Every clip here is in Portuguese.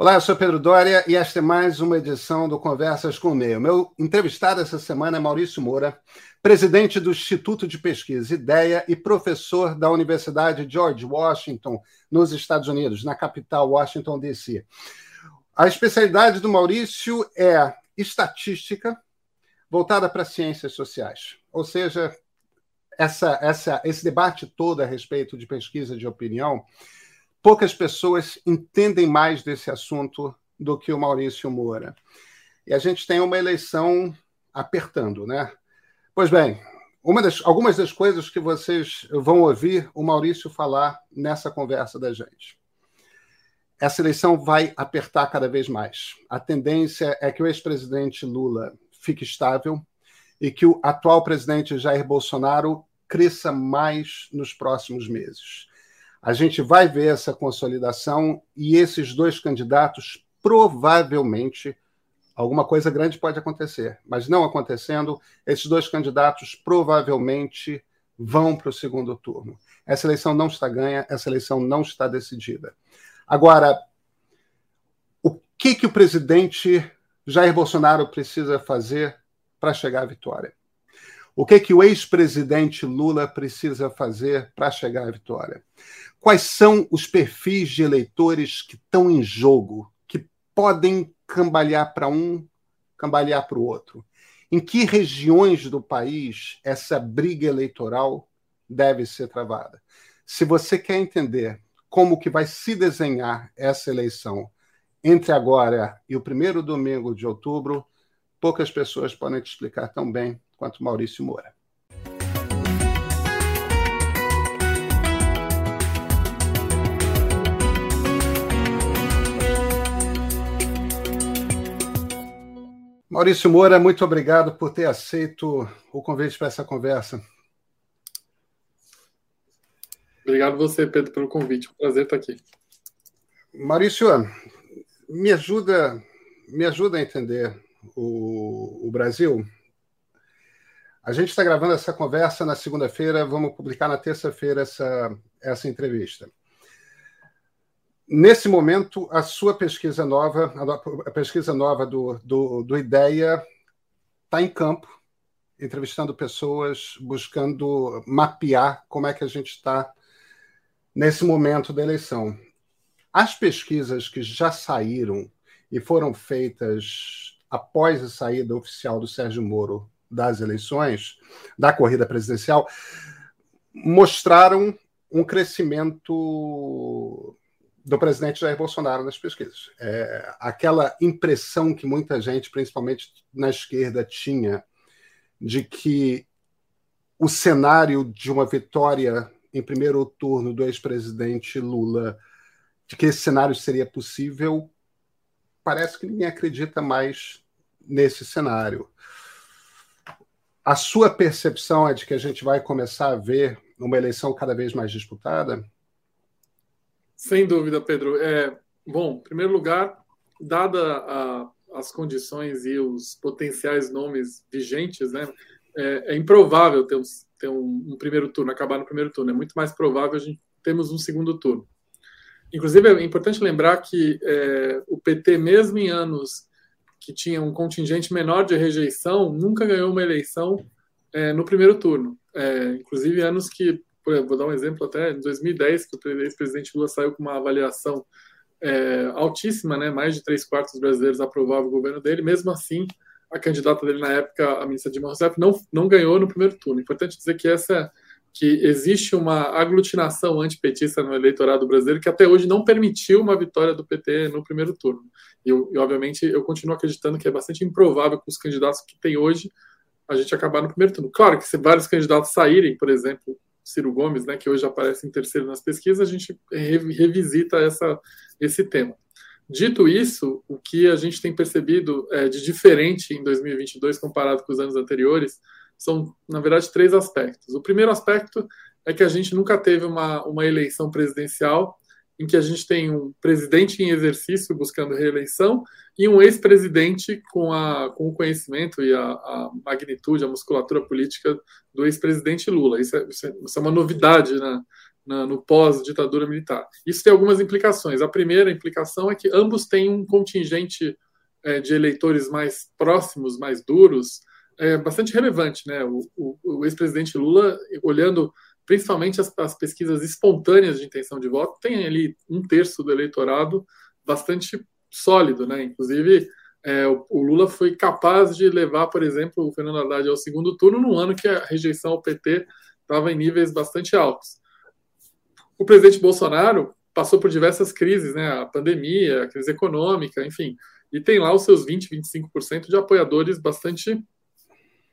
Olá, eu sou Pedro Dória e esta é mais uma edição do Conversas com o Meio. Meu entrevistado essa semana é Maurício Moura, presidente do Instituto de Pesquisa Ideia e professor da Universidade George Washington, nos Estados Unidos, na capital Washington, D.C. A especialidade do Maurício é estatística voltada para ciências sociais, ou seja, essa, essa, esse debate todo a respeito de pesquisa de opinião poucas pessoas entendem mais desse assunto do que o Maurício Moura. E a gente tem uma eleição apertando, né? Pois bem, das, algumas das coisas que vocês vão ouvir o Maurício falar nessa conversa da gente. Essa eleição vai apertar cada vez mais. A tendência é que o ex-presidente Lula fique estável e que o atual presidente Jair Bolsonaro cresça mais nos próximos meses. A gente vai ver essa consolidação e esses dois candidatos provavelmente alguma coisa grande pode acontecer, mas não acontecendo, esses dois candidatos provavelmente vão para o segundo turno. Essa eleição não está ganha, essa eleição não está decidida. Agora, o que que o presidente Jair Bolsonaro precisa fazer para chegar à vitória? O que que o ex-presidente Lula precisa fazer para chegar à vitória? Quais são os perfis de eleitores que estão em jogo, que podem cambalear para um, cambalear para o outro? Em que regiões do país essa briga eleitoral deve ser travada? Se você quer entender como que vai se desenhar essa eleição entre agora e o primeiro domingo de outubro, poucas pessoas podem te explicar tão bem quanto Maurício Moura. Maurício Moura, muito obrigado por ter aceito o convite para essa conversa. Obrigado você, Pedro, pelo convite. Um prazer estar aqui. Maurício, me ajuda, me ajuda a entender o, o Brasil. A gente está gravando essa conversa na segunda-feira, vamos publicar na terça-feira essa, essa entrevista. Nesse momento, a sua pesquisa nova, a pesquisa nova do, do, do IDEA, está em campo, entrevistando pessoas, buscando mapear como é que a gente está nesse momento da eleição. As pesquisas que já saíram e foram feitas após a saída oficial do Sérgio Moro das eleições, da corrida presidencial, mostraram um crescimento do presidente Jair Bolsonaro nas pesquisas. É, aquela impressão que muita gente, principalmente na esquerda, tinha de que o cenário de uma vitória em primeiro turno do ex-presidente Lula, de que esse cenário seria possível, parece que ninguém acredita mais nesse cenário. A sua percepção é de que a gente vai começar a ver uma eleição cada vez mais disputada? Sem dúvida, Pedro. É, bom, em primeiro lugar, dada a, as condições e os potenciais nomes vigentes, né, é, é improvável ter, um, ter um, um, primeiro turno, acabar no primeiro turno. É muito mais provável a gente termos um segundo turno. Inclusive, é importante lembrar que é, o PT, mesmo em anos que tinha um contingente menor de rejeição, nunca ganhou uma eleição é, no primeiro turno. É, inclusive, anos que vou dar um exemplo até em 2010, que o ex-presidente Lula saiu com uma avaliação é, altíssima, né? mais de três quartos dos brasileiros aprovavam o governo dele, mesmo assim, a candidata dele na época, a ministra Dilma Rousseff, não, não ganhou no primeiro turno. Importante dizer que essa que existe uma aglutinação antipetista no eleitorado brasileiro que até hoje não permitiu uma vitória do PT no primeiro turno. E, e obviamente, eu continuo acreditando que é bastante improvável com os candidatos que tem hoje a gente acabar no primeiro turno. Claro que se vários candidatos saírem, por exemplo, Ciro Gomes, né, que hoje aparece em terceiro nas pesquisas, a gente revisita essa, esse tema. Dito isso, o que a gente tem percebido é, de diferente em 2022 comparado com os anos anteriores são, na verdade, três aspectos. O primeiro aspecto é que a gente nunca teve uma, uma eleição presidencial em que a gente tem um presidente em exercício buscando reeleição e um ex-presidente com, a, com o conhecimento e a, a, magnitude, a musculatura política do ex-presidente Lula. Isso é, isso é, uma novidade na, na, no pós-ditadura militar. Isso tem algumas implicações. A primeira implicação é que ambos têm um contingente é, de eleitores mais próximos, mais duros, é, bastante relevante. Né? O, o, o ex-presidente Lula, olhando principalmente as, as, pesquisas espontâneas de intenção de voto, tem ali um terço do eleitorado bastante sólido. Né? Inclusive, é, o, o, Lula foi capaz de levar, por exemplo, o Fernando Haddad ao segundo turno, num ano que a rejeição ao PT estava em níveis bastante altos. O presidente Bolsonaro passou por diversas crises, né? A pandemia, a crise econômica, enfim, e tem lá os seus 20, 25% de apoiadores bastante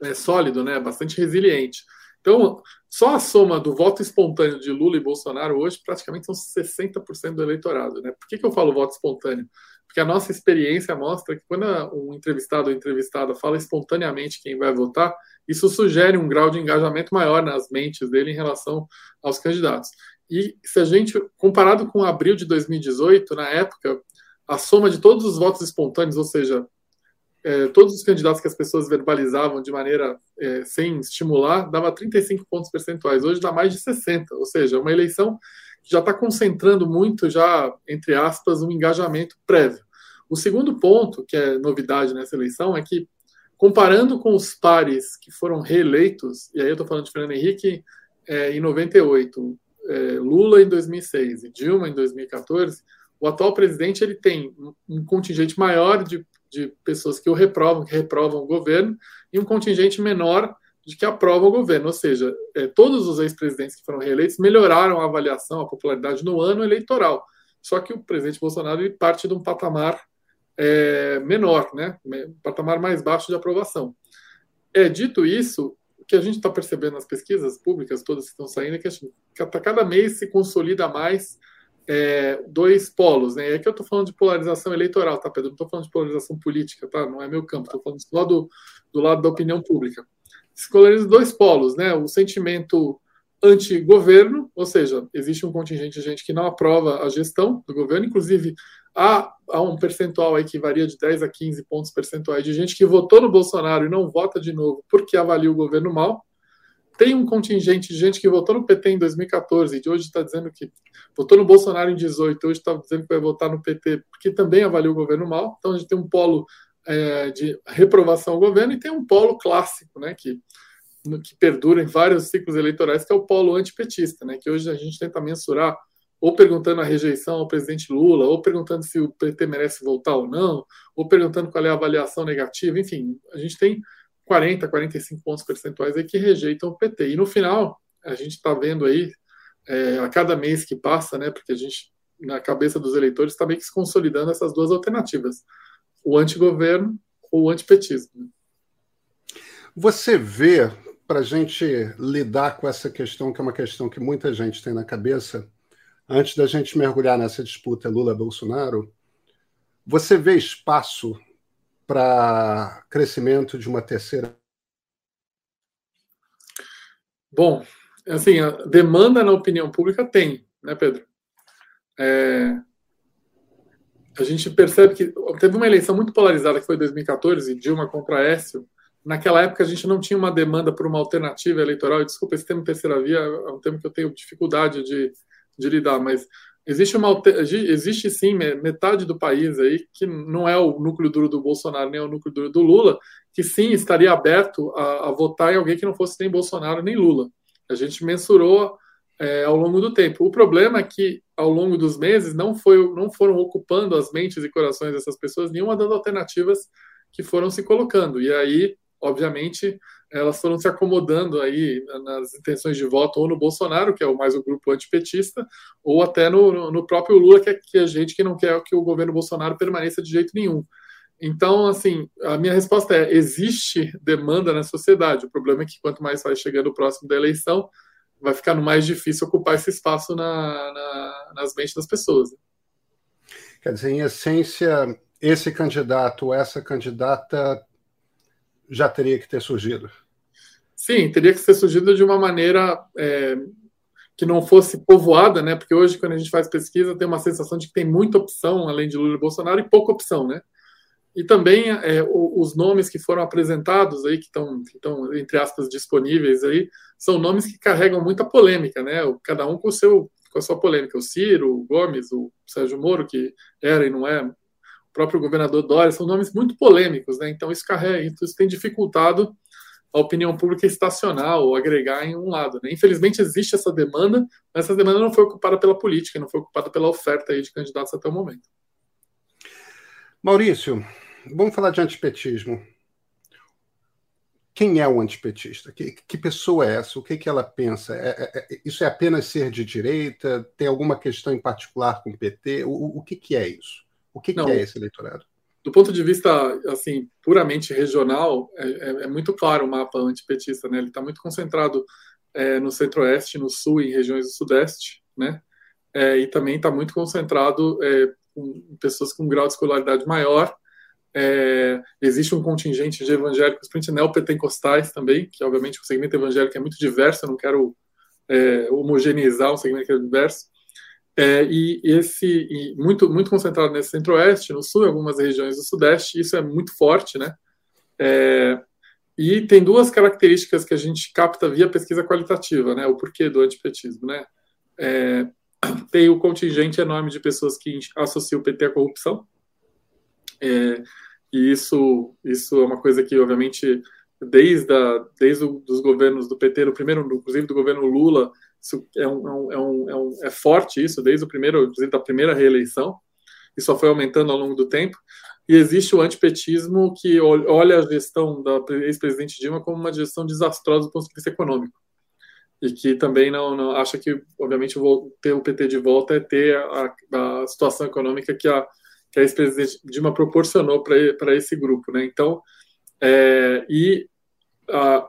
é, sólido, né? Bastante resiliente. Então, só a soma do voto espontâneo de Lula e Bolsonaro hoje praticamente são 60% do eleitorado. Né? Por que, que eu falo voto espontâneo? Porque a nossa experiência mostra que quando um entrevistado ou entrevistada fala espontaneamente quem vai votar, isso sugere um grau de engajamento maior nas mentes dele em relação aos candidatos. E se a gente, comparado com abril de 2018, na época, a soma de todos os votos espontâneos, ou seja, é, todos os candidatos que as pessoas verbalizavam de maneira é, sem estimular, dava 35 pontos percentuais. Hoje dá mais de 60, ou seja, uma eleição que já está concentrando muito, já, entre aspas, um engajamento prévio. O segundo ponto, que é novidade nessa eleição, é que, comparando com os pares que foram reeleitos, e aí eu estou falando de Fernando Henrique é, em 98, é, Lula em 2006 e Dilma em 2014, o atual presidente ele tem um contingente maior de, de pessoas que o reprovam, que reprovam o governo, e um contingente menor de que aprovam o governo. Ou seja, é, todos os ex-presidentes que foram reeleitos melhoraram a avaliação, a popularidade no ano eleitoral. Só que o presidente Bolsonaro ele parte de um patamar é, menor, né? um patamar mais baixo de aprovação. É, dito isso, o que a gente está percebendo nas pesquisas públicas, todas que estão saindo, é que, assim, a cada mês se consolida mais é, dois polos. Né? E aqui eu estou falando de polarização eleitoral, tá, Pedro? Não estou falando de polarização política, tá? Não é meu campo, estou falando só do, do lado da opinião pública. Se polariza dois polos, né? O sentimento anti-governo, ou seja, existe um contingente de gente que não aprova a gestão do governo, inclusive há, há um percentual aí que varia de 10 a 15 pontos percentuais de gente que votou no Bolsonaro e não vota de novo porque avalia o governo mal. Tem um contingente de gente que votou no PT em 2014 e hoje está dizendo que votou no Bolsonaro em 18, hoje está dizendo que vai votar no PT porque também avalia o governo mal. Então a gente tem um polo é, de reprovação ao governo e tem um polo clássico, né, que que perdura em vários ciclos eleitorais, que é o polo antipetista, né, que hoje a gente tenta mensurar ou perguntando a rejeição ao presidente Lula, ou perguntando se o PT merece voltar ou não, ou perguntando qual é a avaliação negativa, enfim, a gente tem 40, 45 pontos percentuais aí que rejeitam o PT. E no final, a gente está vendo aí, é, a cada mês que passa, né, porque a gente, na cabeça dos eleitores, está meio que se consolidando essas duas alternativas, o antigoverno ou o antipetismo. Você vê, para a gente lidar com essa questão, que é uma questão que muita gente tem na cabeça, antes da gente mergulhar nessa disputa Lula-Bolsonaro, você vê espaço para crescimento de uma terceira? Bom, assim, a demanda na opinião pública tem, né, Pedro? É, a gente percebe que teve uma eleição muito polarizada que foi 2014, Dilma contra Écio. Naquela época a gente não tinha uma demanda por uma alternativa eleitoral. E, desculpa, esse termo terceira via é um termo que eu tenho dificuldade de, de lidar, mas existe uma existe sim metade do país aí que não é o núcleo duro do Bolsonaro nem é o núcleo duro do Lula que sim estaria aberto a, a votar em alguém que não fosse nem Bolsonaro nem Lula. A gente mensurou é, ao longo do tempo. O problema é que ao longo dos meses não foi não foram ocupando as mentes e corações dessas pessoas nenhuma dando alternativas que foram se colocando. E aí obviamente elas foram se acomodando aí nas intenções de voto ou no Bolsonaro, que é o mais o grupo antipetista, ou até no, no próprio Lula, que é, que é gente que não quer que o governo Bolsonaro permaneça de jeito nenhum. Então, assim, a minha resposta é: existe demanda na sociedade. O problema é que quanto mais vai chegando próximo da eleição, vai ficando mais difícil ocupar esse espaço na, na, nas mentes das pessoas. Quer dizer, em essência, esse candidato, essa candidata já teria que ter surgido. Sim, teria que ser surgido de uma maneira é, que não fosse povoada, né? Porque hoje, quando a gente faz pesquisa, tem uma sensação de que tem muita opção, além de Lula e Bolsonaro, e pouca opção, né? e também é, os nomes que foram apresentados aí, que estão, entre aspas, disponíveis aí, são nomes que carregam muita polêmica, né? Cada um com, o seu, com a sua polêmica. O Ciro, o Gomes, o Sérgio Moro, que era e não é, próprio governador Dória, são nomes muito polêmicos, né? Então isso carrega, isso tem dificultado a opinião pública estacionar ou agregar em um lado. Né? Infelizmente existe essa demanda, mas essa demanda não foi ocupada pela política, não foi ocupada pela oferta aí de candidatos até o momento. Maurício, vamos falar de antipetismo. Quem é o antipetista? Que, que pessoa é essa? O que, que ela pensa? É, é, é, isso é apenas ser de direita? Tem alguma questão em particular com o PT? O, o que, que é isso? O que, que é esse eleitorado? do ponto de vista assim puramente regional, é, é, é muito claro o mapa antipetista, né? Ele está muito concentrado é, no centro-oeste, no sul e em regiões do sudeste, né? É, e também está muito concentrado é, com pessoas com um grau de escolaridade maior. É, existe um contingente de evangélicos, principalmente neopentecostais também, que obviamente o segmento evangélico é muito diverso, eu não quero homogeneizar um segmento que é diverso, é, e esse e muito muito concentrado nesse centro-oeste, no sul, em algumas regiões do sudeste, isso é muito forte, né? É, e tem duas características que a gente capta via pesquisa qualitativa, né? O porquê do antipetismo, né? É, tem o contingente enorme de pessoas que associam o PT à corrupção, é, e isso isso é uma coisa que obviamente desde a, desde os governos do PT, o primeiro, inclusive do governo Lula, isso é, um, é, um, é, um, é forte isso, desde o primeiro, inclusive da primeira reeleição, e só foi aumentando ao longo do tempo. E existe o antipetismo que olha a gestão da ex-presidente Dilma como uma gestão desastrosa do ponto de vista econômico. E que também não, não acha que, obviamente, ter o PT de volta é ter a, a situação econômica que a, que a ex-presidente Dilma proporcionou para esse grupo. Né? Então, é, e a,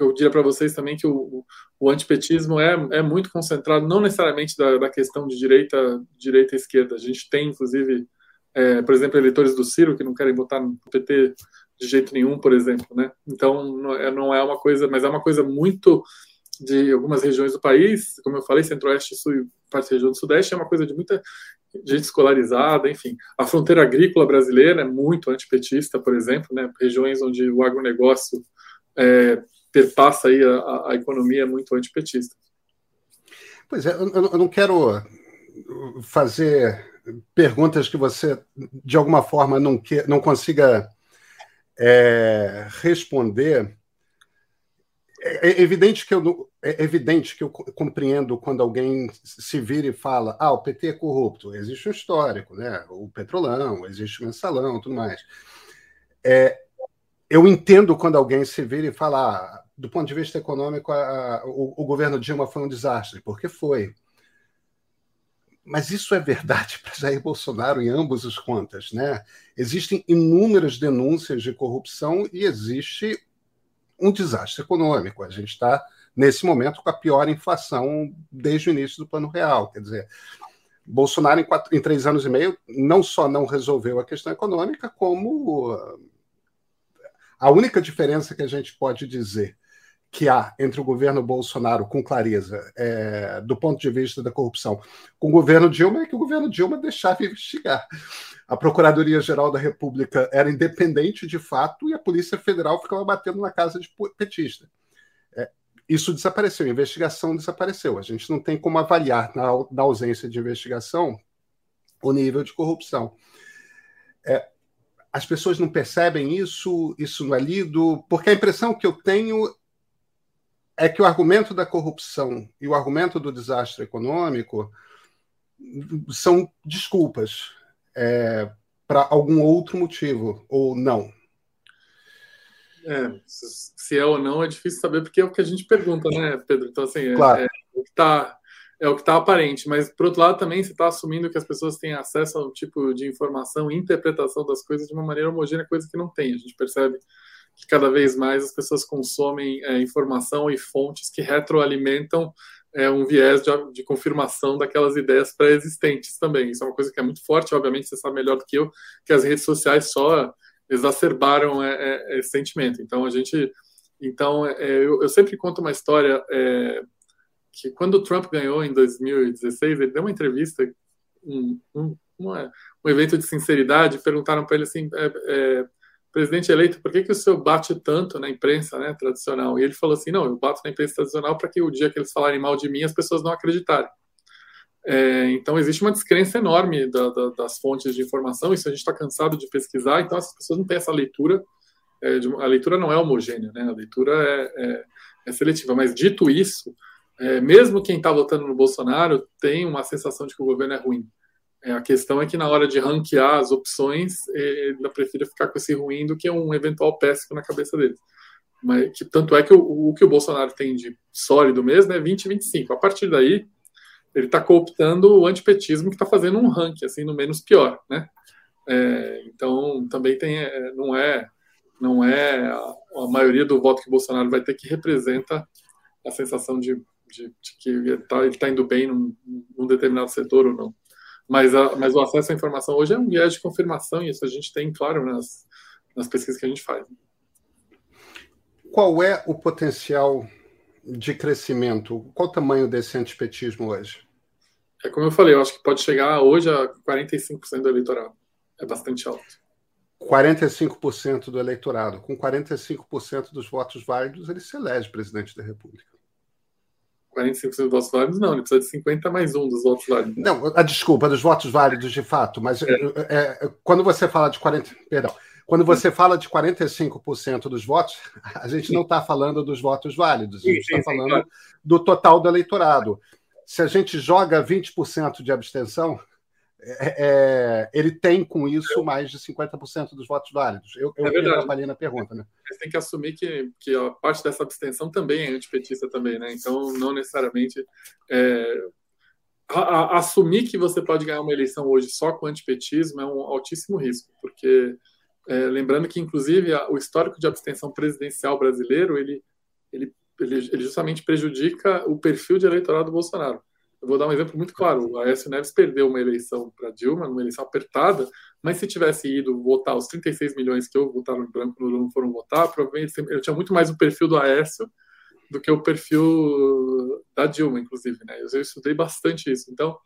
eu diria para vocês também que o, o antipetismo é, é muito concentrado, não necessariamente da, da questão de direita, direita esquerda. A gente tem, inclusive, é, por exemplo, eleitores do Ciro que não querem votar no PT de jeito nenhum, por exemplo, né? Então, é, não é uma coisa, mas é uma coisa muito de algumas regiões do país, como eu falei, centro-oeste, sul e parte da região do sudeste, é uma coisa de muita gente escolarizada, enfim. A fronteira agrícola brasileira é muito antipetista, por exemplo, né? Regiões onde o agronegócio é, perpassa aí a, a economia muito antipetista. Pois é, eu, eu não quero fazer perguntas que você, de alguma forma, não, que, não consiga é, responder. É, é evidente que eu é evidente que eu compreendo quando alguém se vira e fala: ah, o PT é corrupto. Existe um histórico, né? O petrolão, existe o mensalão, tudo mais. É, eu entendo quando alguém se vira e fala: ah, do ponto de vista econômico, a, a, o, o, governo Dilma foi um desastre, porque foi. Mas isso é verdade para Jair Bolsonaro em ambos os contas, né? Existem inúmeras denúncias de corrupção e existe um desastre econômico. A gente está, nesse momento, com a pior inflação desde o início do Plano Real. Quer dizer, Bolsonaro, em, quatro, em três anos e meio, não só não resolveu a questão econômica, como a única diferença que a gente pode dizer que há entre o governo Bolsonaro, com clareza, é, do ponto de vista da corrupção, com o governo Dilma, é que o governo Dilma deixava investigar. A Procuradoria-Geral da República era independente de fato e a Polícia Federal ficava batendo na casa de petista. É, isso desapareceu, a investigação desapareceu. A gente não tem como avaliar, na, na ausência de investigação, o nível de corrupção. É, as pessoas não percebem isso, isso não é lido, porque a impressão que eu tenho é que o argumento da corrupção e o argumento do desastre econômico são desculpas é, para algum outro motivo, ou não. É, se é ou não é difícil saber, porque é o que a gente pergunta, né, Pedro? Então, assim, é, claro. é, é o que está é o que está aparente, mas por outro lado também você está assumindo que as pessoas têm acesso a um tipo de informação e interpretação das coisas de uma maneira homogênea, coisa que não tem. A gente percebe que cada vez mais as pessoas consomem é, informação e fontes que retroalimentam é, um viés de, de, confirmação daquelas ideias pré-existentes também. Isso é uma coisa que é muito forte, obviamente você sabe melhor do que eu, que as redes sociais só exacerbaram é, é esse sentimento. Então a gente, então é, eu, sempre conto uma história é, que quando o Trump ganhou em 2016, ele deu uma entrevista um, um, uma, um evento de sinceridade, perguntaram para ele assim, é, é, presidente eleito, por que, que o senhor bate tanto na imprensa né, tradicional? E ele falou assim, não, eu bato na imprensa tradicional para que o dia que eles falarem mal de mim, as pessoas não acreditarem. É, então, existe uma descrença enorme da, da, das fontes de informação, isso a gente está cansado de pesquisar, então as pessoas não têm essa leitura, é, de, a leitura não é homogênea, né? a leitura é, é, é seletiva, mas dito isso, é, mesmo quem está votando no Bolsonaro tem uma sensação de que o governo é ruim. É, a questão é que na hora de ranquear as opções, ele prefere ficar com esse ruim do que um eventual péssimo na cabeça dele. Mas, que, tanto é que o, o que o Bolsonaro tem de sólido mesmo é 20 e 25. A partir daí, ele está cooptando o antipetismo que está fazendo um ranking assim no menos pior, né? É, então também tem é, não é não é a, a, maioria do voto que o Bolsonaro vai ter que representa a sensação de, de, de que ele está tá indo bem num, num, determinado setor ou não. Mas, a, mas o acesso à informação hoje é um viés de confirmação e isso a gente tem claro nas, nas pesquisas que a gente faz. Qual é o potencial de crescimento? Qual o tamanho desse antipetismo hoje? É como eu falei, eu acho que pode chegar hoje a 45% do eleitorado. É bastante alto. 45% do eleitorado. Com 45% dos votos válidos, ele se elege presidente da República. 45% dos votos válidos, não, ele precisa de 50 mais um dos votos válidos. Não, a desculpa, dos votos válidos de fato, mas é. É, é quando você fala de 40. Perdão. Quando você fala de 45% dos votos, a gente não está falando dos votos válidos, a gente está falando claro. do total do eleitorado. Se a gente joga 20% de abstenção, é, é, ele tem com isso mais de 50% dos votos válidos. Eu, eu é atrapalhei na pergunta, né? Tem que assumir que, que a parte dessa abstenção também é antipetista também, né? Então, não necessariamente. É, a, a, assumir que você pode ganhar uma eleição hoje só com antipetismo é um altíssimo risco, porque é, lembrando que, inclusive, a, o histórico de abstenção presidencial brasileiro ele, ele, ele, ele, justamente prejudica o perfil de eleitorado do Bolsonaro. Eu vou dar um exemplo muito claro. O Aécio Neves perdeu uma eleição para Dilma, uma eleição apertada, mas se tivesse ido votar os 36 milhões que eu votaram em branco não foram votar, provavelmente eu tinha muito mais o perfil do Aécio do que o perfil da Dilma, inclusive. Né? Eu, eu estudei bastante isso. Então,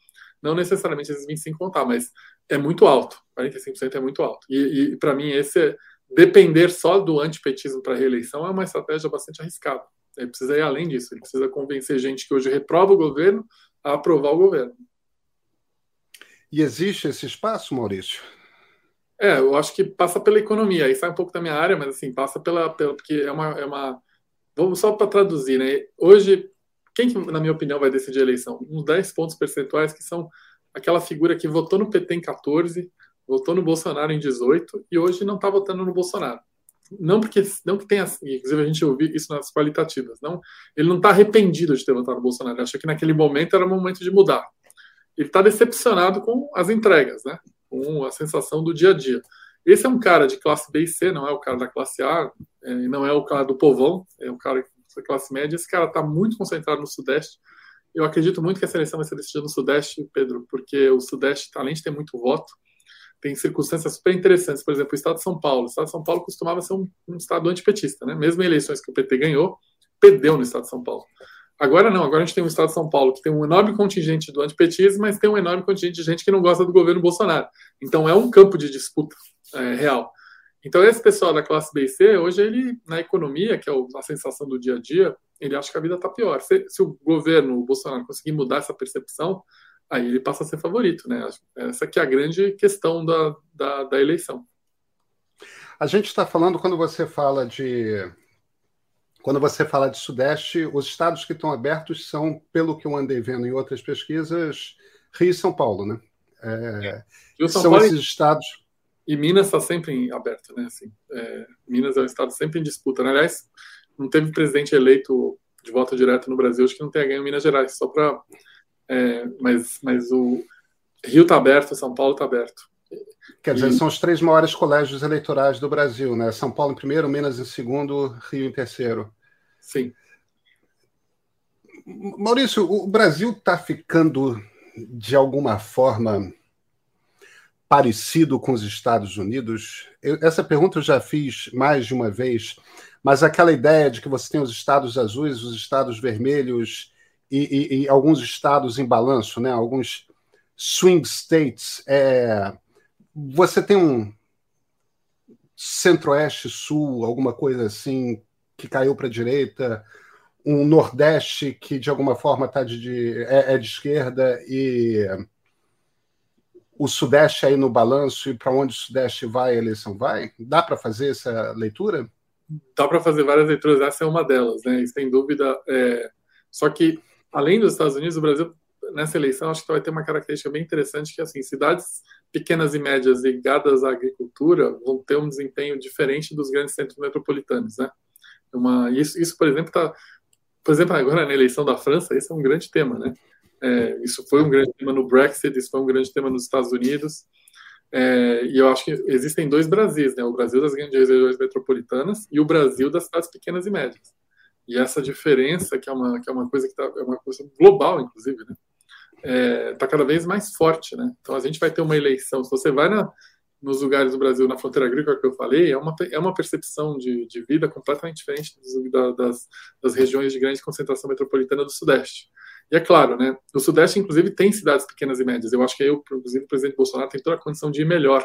não necessariamente esses 25 contar, mas é muito alto. 45% é muito alto. E, e para mim, esse é, depender só do antipetismo para reeleição é uma estratégia bastante arriscada. Ele precisa ir além disso. Ele precisa convencer gente que hoje reprova o governo a aprovar o governo. E existe esse espaço, Maurício? É, eu acho que passa pela economia. Aí sai um pouco da minha área, mas assim, passa pela. pela porque é uma, é uma. Vamos só para traduzir, né? Hoje, quem, que, na minha opinião, vai decidir a eleição? Uns 10 pontos percentuais que são aquela figura que votou no PT em 14, votou no Bolsonaro em 18 e hoje não está votando no Bolsonaro. Não porque não que tenha, inclusive a gente ouviu isso nas qualitativas, não, ele não está arrependido de ter votado Bolsonaro, acha que naquele momento era o momento de mudar. Ele está decepcionado com as entregas, né? Com a sensação do dia a dia. Esse é um cara de classe B e C, não é o cara da classe A, é, não é o cara do povão, é o cara da classe média. Esse cara está muito concentrado no Sudeste. Eu acredito muito que a seleção vai ser decidida no Sudeste, Pedro, porque o Sudeste, além de ter muito voto, tem circunstâncias super interessantes. Por exemplo, o Estado de São Paulo. O Estado de São Paulo costumava ser um, um Estado antipetista, né? Mesmo em eleições que o PT ganhou, perdeu no Estado de São Paulo. Agora não, agora a gente tem um Estado de São Paulo que tem um enorme contingente do antipetismo, mas tem um enorme contingente de gente que não gosta do governo Bolsonaro. Então é um campo de disputa é, real. Então esse pessoal da classe B e C, hoje ele, na economia, que é a sensação do dia a dia, ele acha que a vida está pior. Se, se, o governo, o Bolsonaro, conseguir mudar essa percepção, aí ele passa a ser favorito, né? Essa que é a grande questão da, da, da eleição. A gente está falando quando você fala de quando você fala de Sudeste, os estados que estão abertos são, pelo que eu andei vendo em outras pesquisas, Rio e São Paulo, né? É, é. São Paulo esses estados. E Minas está sempre em aberto, né? Assim, é, Minas é um estado sempre em disputa. Né? Aliás, não teve presidente eleito de voto direto no Brasil, acho que não tem ganho Minas Gerais, só para é, mas, mas o Rio está aberto, São Paulo está aberto. Quer dizer, e... são os três maiores colégios eleitorais do Brasil, né? São Paulo em primeiro, Minas em segundo, Rio em terceiro. Sim. Maurício, o Brasil está ficando de alguma forma parecido com os Estados Unidos? Eu, essa pergunta eu já fiz mais de uma vez, mas aquela ideia de que você tem os estados azuis, os estados vermelhos e, e, e alguns estados em balanço, né? alguns swing states. É, você tem um centro-oeste, sul, alguma coisa assim, que caiu para a direita, um nordeste que de alguma forma tá de, é, é de esquerda e o Sudeste aí no balanço e para onde o Sudeste vai, a eleição vai? Dá para fazer essa leitura? Dá para fazer várias leituras, essa é uma delas, né? Sem dúvida. É... Só que, além dos Estados Unidos, o Brasil, nessa eleição, acho que vai ter uma característica bem interessante, que assim, cidades pequenas e médias ligadas à agricultura vão ter um desempenho diferente dos grandes centros metropolitanos, né? Uma, isso, isso, por exemplo, está... Por exemplo, agora na eleição da França, esse é um grande tema, né? É, isso foi um grande tema no Brexit, isso foi um grande tema nos Estados Unidos. É, e eu acho que existem dois Brasis, né? O Brasil das grandes regiões metropolitanas e o Brasil das cidades pequenas e médias. E essa diferença, que é uma, que é uma coisa que tá, é uma coisa global, inclusive, né? Está é, tá cada vez mais forte, né? Então a gente vai ter uma eleição. Se você vai na, nos lugares do Brasil, na fronteira agrícola que eu falei, é uma, é uma percepção de, de vida completamente diferente das, das, das regiões de grande concentração metropolitana do Sudeste. E é claro, né, no Sudeste, inclusive, tem cidades pequenas e médias. Eu acho que eu, inclusive, o presidente Bolsonaro tem toda a condição de ir melhor.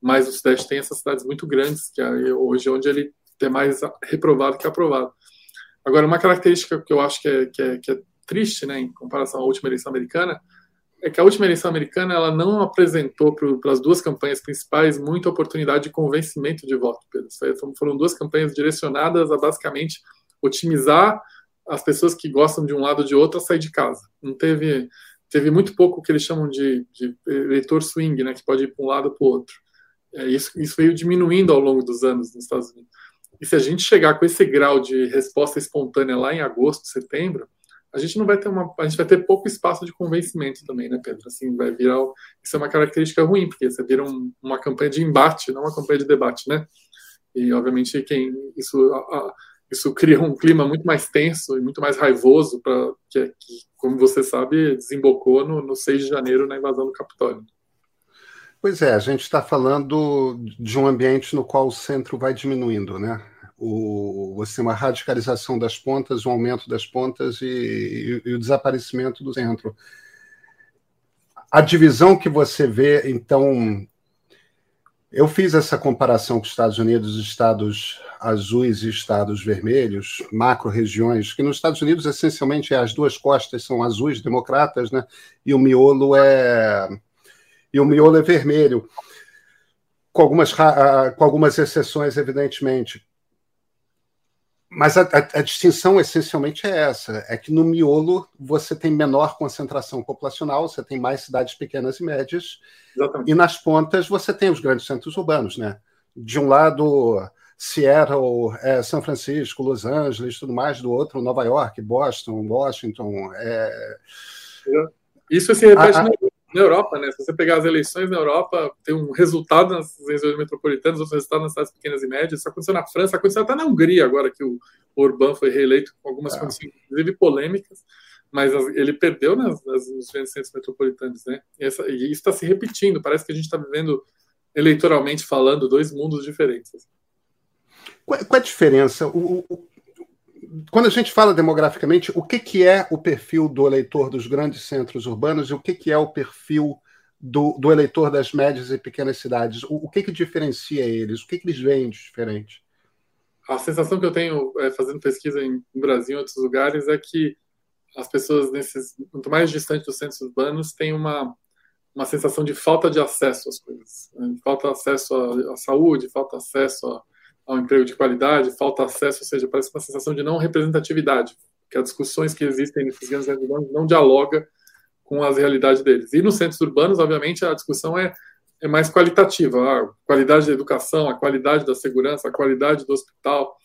Mas o Sudeste tem essas cidades muito grandes, que é hoje onde ele é mais reprovado que aprovado. Agora, uma característica que eu acho que é, que é, que é triste, né, em comparação à última eleição americana, é que a última eleição americana ela não apresentou para as duas campanhas principais muita oportunidade de convencimento de voto. Pedro. Foram duas campanhas direcionadas a basicamente otimizar as pessoas que gostam de um lado ou de outro a sair de casa. Não teve teve muito pouco que eles chamam de, de eleitor swing, né, que pode ir para um lado para o outro. É, isso, isso veio diminuindo ao longo dos anos nos Estados Unidos. E se a gente chegar com esse grau de resposta espontânea lá em agosto, setembro, a gente não vai ter uma, a gente vai ter pouco espaço de convencimento também, né, Pedro? Assim, vai virar, isso é uma característica ruim, porque você vira um, uma campanha de embate, não uma campanha de debate, né? E obviamente quem isso isso cria um clima muito mais tenso e muito mais raivoso, para que, que, como você sabe, desembocou no, no 6 de janeiro na invasão do Capitólio. Pois é, a gente está falando de um ambiente no qual o centro vai diminuindo, né? O, você tem uma radicalização das pontas, um aumento das pontas e, e, e o desaparecimento do centro. A divisão que você vê, então, eu fiz essa comparação com os Estados Unidos, estados azuis e estados vermelhos, macro-regiões, que nos Estados Unidos, essencialmente, as duas costas são azuis, democratas, né? e o miolo é, e o miolo é vermelho, com algumas, com algumas exceções, evidentemente. Mas a, a, a, distinção essencialmente é essa: é que no miolo você tem menor concentração populacional, você tem mais cidades pequenas e médias, Exatamente. e nas pontas você tem os grandes centros urbanos, né? De um lado, Seattle, é, São Francisco, Los Angeles, tudo mais, do outro, Nova York, Boston, Washington. É... Isso se repete a, na na Europa, né? Se você pegar as eleições na Europa, tem um resultado nas regiões metropolitanas, outro resultado nas cidades pequenas e médias. Isso aconteceu na França, aconteceu até na Hungria, agora que o Orbán foi reeleito com algumas é. condições, inclusive polêmicas, mas ele perdeu nas, nas, nos grandes centros metropolitanos, né? E, essa, e isso está se repetindo. Parece que a gente está vivendo, eleitoralmente falando, dois mundos diferentes. Qual, qual é a diferença? O, o, quando a gente fala demograficamente, o que, que é o perfil do eleitor dos grandes centros urbanos e o que, que é o perfil do, do eleitor das médias e pequenas cidades? O, o que, que diferencia eles? O que, que eles veem de diferente? A sensação que eu tenho é, fazendo pesquisa em, Brasil e em outros lugares é que as pessoas nesses muito mais distantes dos centros urbanos têm uma uma sensação de falta de acesso às coisas, né? falta acesso à, à saúde, falta acesso a ao emprego de qualidade, falta acesso, ou seja, parece uma sensação de não representatividade, que as discussões que existem nesses grandes centros urbanos não dialoga com as realidades deles. E nos centros urbanos, obviamente, a discussão é, é mais qualitativa, a qualidade da educação, a qualidade da segurança, a qualidade do hospital.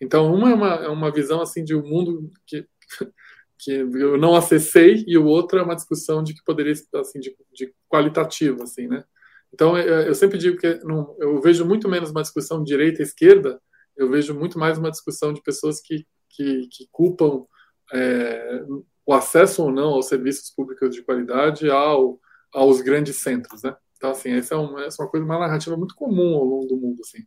Então, uma é uma, é uma visão assim de um mundo que que eu não acessei e o outro é uma discussão de que poderia assim de, de qualitativo assim, né? Então, eu sempre digo que não, eu vejo muito menos uma discussão direita-esquerda, eu vejo muito mais uma discussão de pessoas que, que, que culpam é, o acesso ou não aos serviços públicos de qualidade ao, aos grandes centros, né? Então, assim, essa é uma, essa é uma coisa, uma narrativa muito comum ao longo do mundo, assim.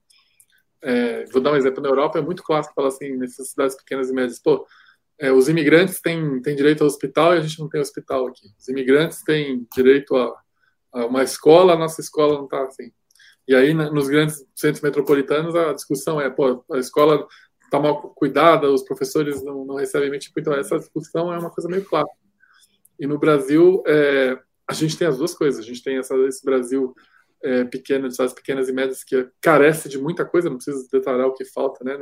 É, vou dar um exemplo, na Europa é muito clássico falar assim, nessas cidades pequenas e médias, pô, é, os imigrantes têm, têm direito ao hospital e a gente não tem hospital aqui. Os imigrantes têm direito a uma escola, a nossa escola não está assim. E aí, nos grandes centros metropolitanos, a discussão é, pô, a escola está mal cuidada, os professores não, não recebem tipo, então essa discussão é uma coisa meio clara. E no Brasil, é, a gente tem as duas coisas. A gente tem essa, esse Brasil é, pequeno, de cidades pequenas e médias, que carece de muita coisa, não preciso detalhar o que falta, né?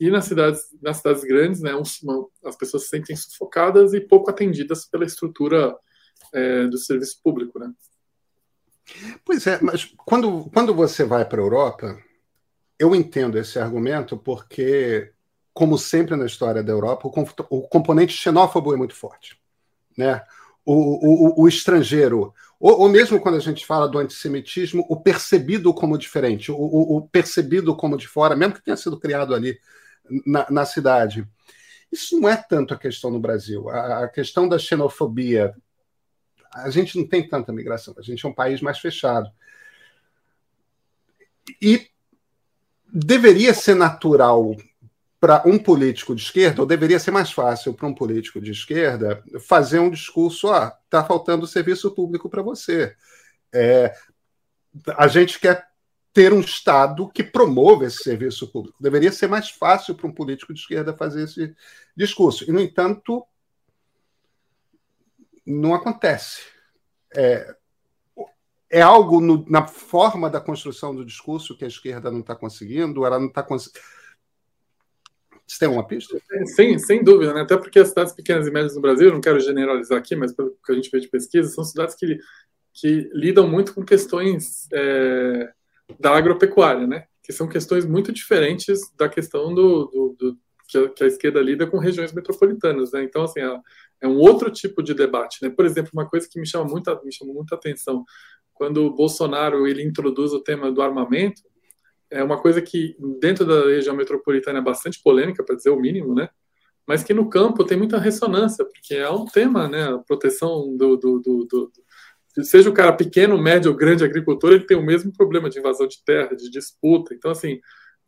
E nas cidades, nas cidades grandes, né, uma, as pessoas se sentem sufocadas e pouco atendidas pela estrutura é, do serviço público, né? Pois é, mas quando, quando você vai para a Europa, eu entendo esse argumento porque, como sempre na história da Europa, o, o componente xenófobo é muito forte. Né? O, o, o estrangeiro, ou, ou, mesmo quando a gente fala do antissemitismo, o percebido como diferente, o, percebido como de fora, mesmo que tenha sido criado ali na, na cidade. Isso não é tanto a questão no Brasil. A, a questão da xenofobia a gente não tem tanta migração, a gente é um país mais fechado. E deveria ser natural para um político de esquerda, ou deveria ser mais fácil para um político de esquerda fazer um discurso: ó, ah, está faltando serviço público para você. É, a gente quer ter um Estado que promova esse serviço público. Deveria ser mais fácil para um político de esquerda fazer esse discurso. E, no entanto, não acontece. É, é algo no, na forma da construção do discurso que a esquerda não está conseguindo, ela não está conseguindo. Você tem uma pista? Sim, sem dúvida, né? até porque as cidades pequenas e médias no Brasil, não quero generalizar aqui, mas pelo que a gente vê de pesquisa, são cidades que, que lidam muito com questões é, da agropecuária, né? que são questões muito diferentes da questão do, do, do que, a, que, a, esquerda lida com regiões metropolitanas. Né? Então, assim, a, é um outro tipo de debate. Né? Por exemplo, uma coisa que me chama muita, me chamou muita atenção, quando o Bolsonaro ele introduz o tema do armamento, é uma coisa que dentro da região metropolitana é bastante polêmica, para dizer o mínimo, né? mas que no campo tem muita ressonância, porque é um tema, né? a proteção do, do, do, do seja o cara pequeno, médio ou grande agricultor, ele tem o mesmo problema de invasão de terra, de disputa. Então, assim,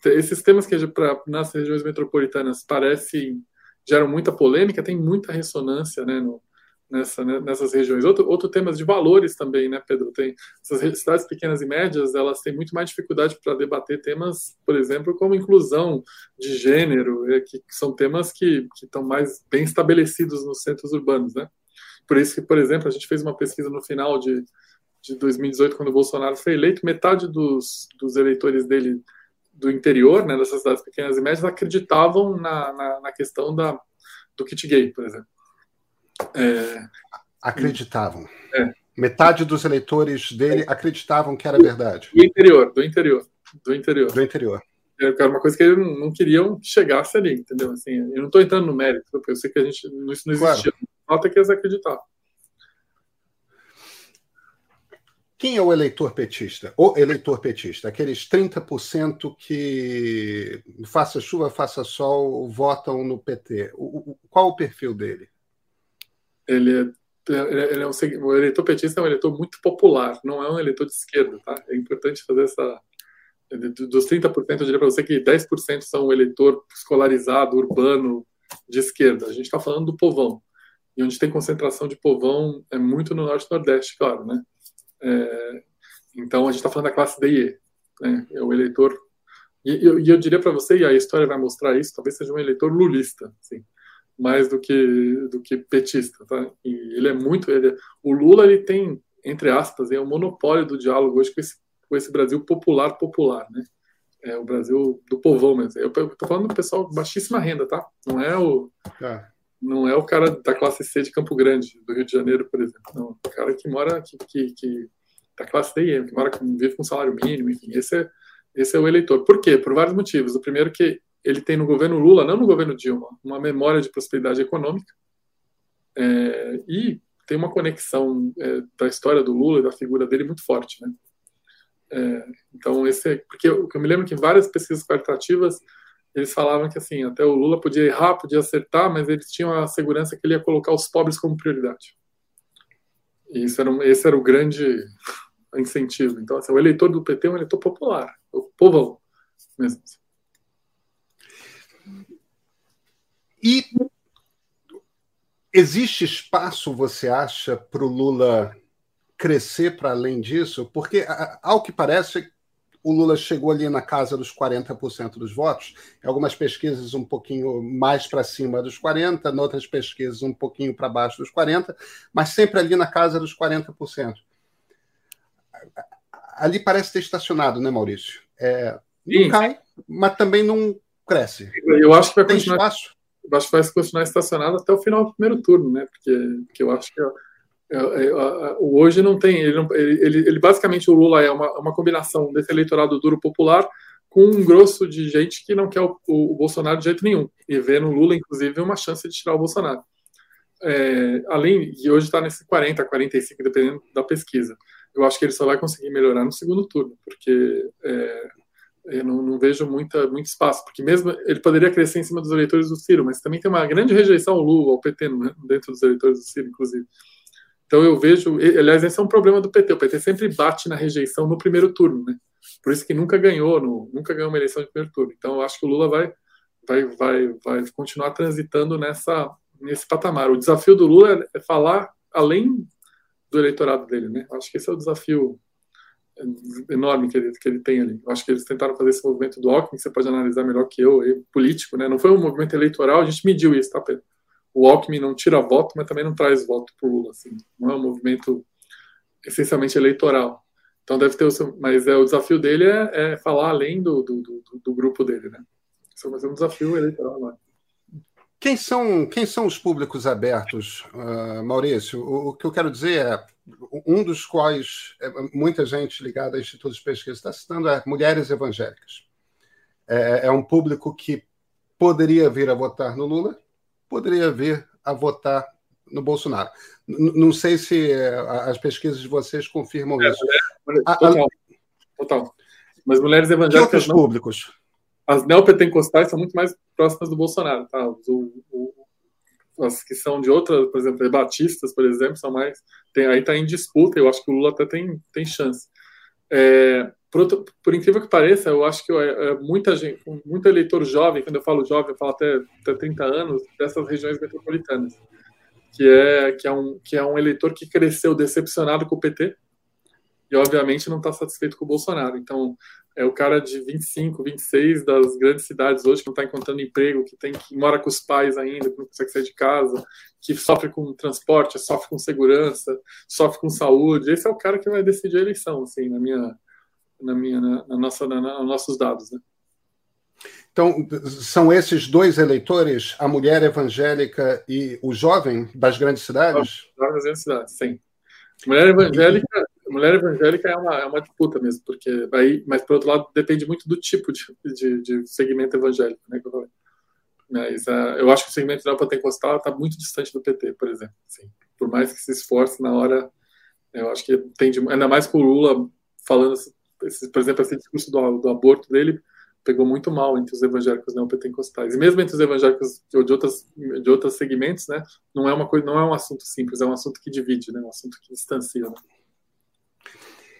esses temas que pra, nas regiões metropolitanas parecem geram muita polêmica, tem muita ressonância né, no, nessa, né, nessas regiões. Outro, outro temas de valores também, né, Pedro? Tem essas cidades pequenas e médias, elas têm muito mais dificuldade para debater temas, por exemplo, como inclusão de gênero, é, que, que, são temas que, que estão mais bem estabelecidos nos centros urbanos, né? Por isso que, por exemplo, a gente fez uma pesquisa no final de, de 2018, quando o Bolsonaro foi eleito, metade dos, dos eleitores dele do interior, né, dessas cidades pequenas e médias, acreditavam na, na, na questão da, do kit gay, por exemplo. É, acreditavam. É. Metade dos eleitores dele acreditavam que era verdade. Do interior, do interior, do interior. Do interior. Era uma coisa que eles não queriam que chegasse ali, entendeu? Assim, eu não estou entrando no mérito, porque eu sei que a gente, isso não existia. Claro. Nota que eles acreditavam. Quem é o eleitor petista? O eleitor petista, aqueles 30% que, faça chuva, faça sol, votam no PT. O, o, qual o perfil dele? Ele é, ele é um, o eleitor petista é um eleitor muito popular, não é um eleitor de esquerda. Tá? É importante fazer essa. Dos 30%, eu diria para você que 10% são o eleitor escolarizado, urbano, de esquerda. A gente está falando do povão. E onde tem concentração de povão é muito no norte e nordeste, claro, né? É, então, a gente está falando da classe D e E. Né? É o eleitor. E eu, eu diria para você, e a história vai mostrar isso, talvez seja um eleitor lulista, assim, mais do que, do que petista. Tá? E ele é muito. Ele, o Lula ele tem, entre aspas, é o um monopólio do diálogo hoje com esse, com esse Brasil popular, popular. Né? É o Brasil do povão mesmo. Eu estou falando do pessoal baixíssima renda, tá? Não é o. É não é o cara da classe C de Campo Grande, do Rio de Janeiro, por exemplo. Não, o cara que mora, que, que, que da classe D, que mora, vive com salário mínimo, enfim, esse é, esse é o eleitor. Por quê? Por vários motivos. O primeiro que ele tem no governo Lula, não no governo Dilma, uma memória de prosperidade econômica é, e tem uma conexão é, da história do Lula e da figura dele muito forte, né? É, então esse é, porque eu, eu me lembro que várias pesquisas qualitativas eles falavam que assim, até o Lula podia errar, podia acertar, mas eles tinham a segurança que ele ia colocar os pobres como prioridade. E isso era, esse era o grande incentivo. Então, assim, o eleitor do PT é um eleitor popular, o povão mesmo. E existe espaço, você acha, para o Lula crescer para além disso? Porque, ao que parece, o Lula chegou ali na casa dos 40% dos votos, em algumas pesquisas um pouquinho mais para cima dos 40%, em outras pesquisas um pouquinho para baixo dos 40%, mas sempre ali na casa dos 40%. Ali parece ter estacionado, né, Maurício? É, não cai, mas também não cresce. Eu acho que vai Tem continuar, espaço? Eu acho que vai continuar estacionado até o final do primeiro turno, né? Porque, porque eu acho que é, é, hoje não tem. Ele, ele, ele, basicamente, o Lula é uma, uma combinação desse eleitorado duro popular com um grosso de gente que não quer o, o, o Bolsonaro de jeito nenhum. E vê no Lula, inclusive, uma chance de tirar o Bolsonaro. É, além, e hoje está nesse 40, 45, dependendo da pesquisa. Eu acho que ele só vai conseguir melhorar no segundo turno, porque é, eu não, não, vejo muita, muito espaço, porque mesmo ele poderia crescer em cima dos eleitores do Ciro, mas também tem uma grande rejeição ao Lula, ao PT, dentro dos eleitores do Ciro, inclusive. Então eu vejo, aliás, esse é um problema do PT. O PT sempre bate na rejeição no primeiro turno, né? Por isso que nunca ganhou, no, nunca ganhou uma eleição de primeiro turno. Então eu acho que o Lula vai, vai, vai, vai continuar transitando nessa, nesse patamar. O desafio do Lula é falar além do eleitorado dele, né? Acho que esse é o desafio enorme que ele, que ele tem ali. Acho que eles tentaram fazer esse movimento do Alckmin, que você pode analisar melhor que eu, político, né? Não foi um movimento eleitoral, a gente mediu isso, tá, Pedro? O Alckmin não tira voto, mas também não traz voto para o Lula. Assim. Não é um movimento essencialmente eleitoral. Então deve ter o seu, mas é o desafio dele é, é falar além do, do, do, do, grupo dele, né? Isso vai ser um desafio eleitoral. Quem são, quem são os públicos abertos, uh, Maurício? O, o, que eu quero dizer é, um dos quais é, muita gente ligada a institutos de pesquisa está citando é mulheres evangélicas. É, é um público que poderia vir a votar no Lula, poderia vir a votar no Bolsonaro. N não sei se é, as pesquisas de vocês confirmam é, isso. É, total, total. Mas mulheres evangélicas. Não, públicos? As neopentecostais são muito mais próximas do Bolsonaro. Tá? O, o, as que são de outras, por exemplo, batistas, por exemplo, são mais. Tem, aí está em disputa, eu acho que o Lula até tem, tem chance. É, por, por, incrível que pareça, eu acho que é, é, muita gente, muito eleitor jovem, quando eu falo jovem, eu falo até, até 30 anos, dessas regiões metropolitanas, que é, que, é um, que é um eleitor que cresceu decepcionado com o PT e, obviamente, não está satisfeito com o Bolsonaro. Então, é o cara de 25, 26 das grandes cidades hoje que não está encontrando emprego, que tem que mora com os pais ainda, que não consegue sair de casa, que sofre com transporte, sofre com segurança, sofre com saúde. Esse é o cara que vai decidir a eleição, assim, na minha na minha, na, na nossa, na, na, nossos dados, né? Então, são esses dois eleitores, a mulher evangélica e o jovem das grandes cidades? Das grandes cidades, sim. Mulher evangélica, mulher evangélica é uma, é uma disputa mesmo, porque aí, mas por outro lado depende muito do tipo de, de, de segmento evangélico, né? Que eu falei. Mas uh, eu acho que o segmento da pentecostal está muito distante do PT, por exemplo. Assim, por mais que se esforce na hora, eu acho que tende, ainda mais com o Lula falando esse, por exemplo, esse discurso do, do, aborto dele pegou muito mal entre os evangélicos neopentecostais. E mesmo entre os evangélicos de, outras, de outros segmentos, né, não é uma coisa, não é um assunto simples, é um assunto que divide, né, um assunto que distancia. Né?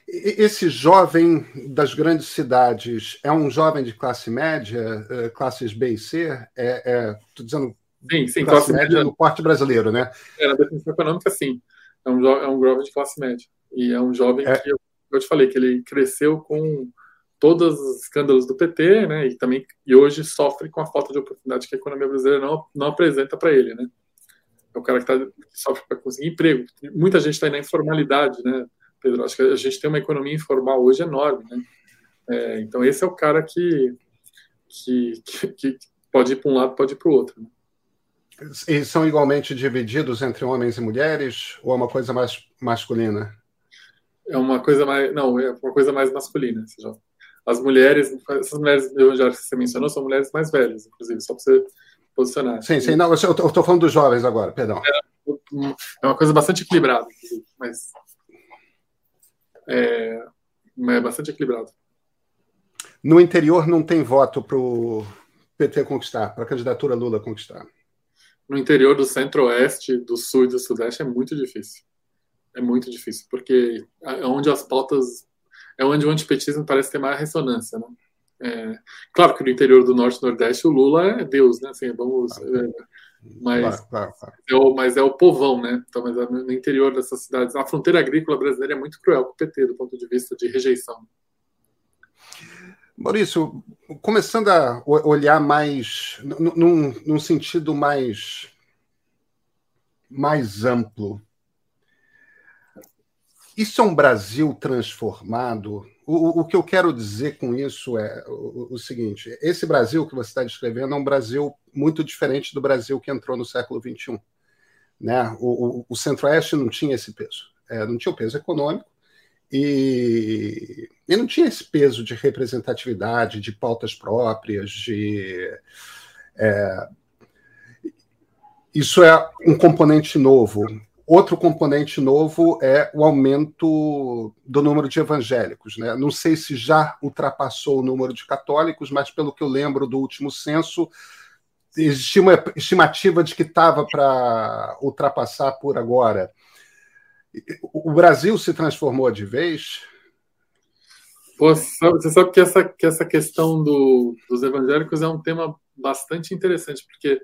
Esse jovem das grandes cidades é um jovem de classe média, eh, classes B e C? É, é dizendo sim, sim, classe, classe média, média no porte brasileiro, né? É, na definição econômica, sim. É um, é um jovem de classe média. E é um jovem é. que eu te falei, que ele cresceu com todos os escândalos do PT, né, e também e hoje sofre com a falta de oportunidade que a economia brasileira não, não apresenta para ele, né. É o cara que, tá, que sofre para conseguir emprego. Muita gente está na informalidade, né, Pedro? Acho que a gente tem uma economia informal hoje enorme, né. É, então esse é o cara que, que, que, que pode ir para um lado, pode ir para o outro. Né? E são igualmente divididos entre homens e mulheres ou é uma coisa mais masculina? É uma coisa mais. Não, é uma coisa mais masculina. Seja, as mulheres, essas mulheres evangélicas que você mencionou, são mulheres mais velhas, inclusive, só para você posicionar. Sim, sim, não, eu estou falando dos jovens agora, perdão. É, é uma coisa bastante equilibrada, mas. É, é bastante equilibrado. No interior não tem voto para o PT conquistar, para a candidatura Lula conquistar. No interior do centro-oeste, do sul e do sudeste é muito difícil é muito difícil, porque é onde as pautas. É onde o antipetismo parece ter mais ressonância, né? É, claro que no interior do Norte e Nordeste o Lula é Deus, né? Assim, vamos, é, Mas, claro, claro, claro. É o, mas é o povão, né? Então, mas é no interior dessas cidades. A fronteira agrícola brasileira é muito cruel com o PT, do ponto de vista de rejeição. Maurício, começando a olhar mais, num, num sentido mais, mais amplo, isso é um Brasil transformado? O, o que eu quero dizer com isso é o, o seguinte: esse Brasil que você está descrevendo é um Brasil muito diferente do Brasil que entrou no século XXI. Né? O, o, o Centro-Oeste não tinha esse peso, é, não tinha o peso econômico, e, e não tinha esse peso de representatividade, de pautas próprias, de. É, isso é um componente novo. Outro componente novo é o aumento do número de evangélicos. Né? Não sei se já ultrapassou o número de católicos, mas pelo que eu lembro do último censo, existia uma estimativa de que estava para ultrapassar por agora. O Brasil se transformou de vez? você sabe que essa, que essa questão do, dos evangélicos é um tema bastante interessante, porque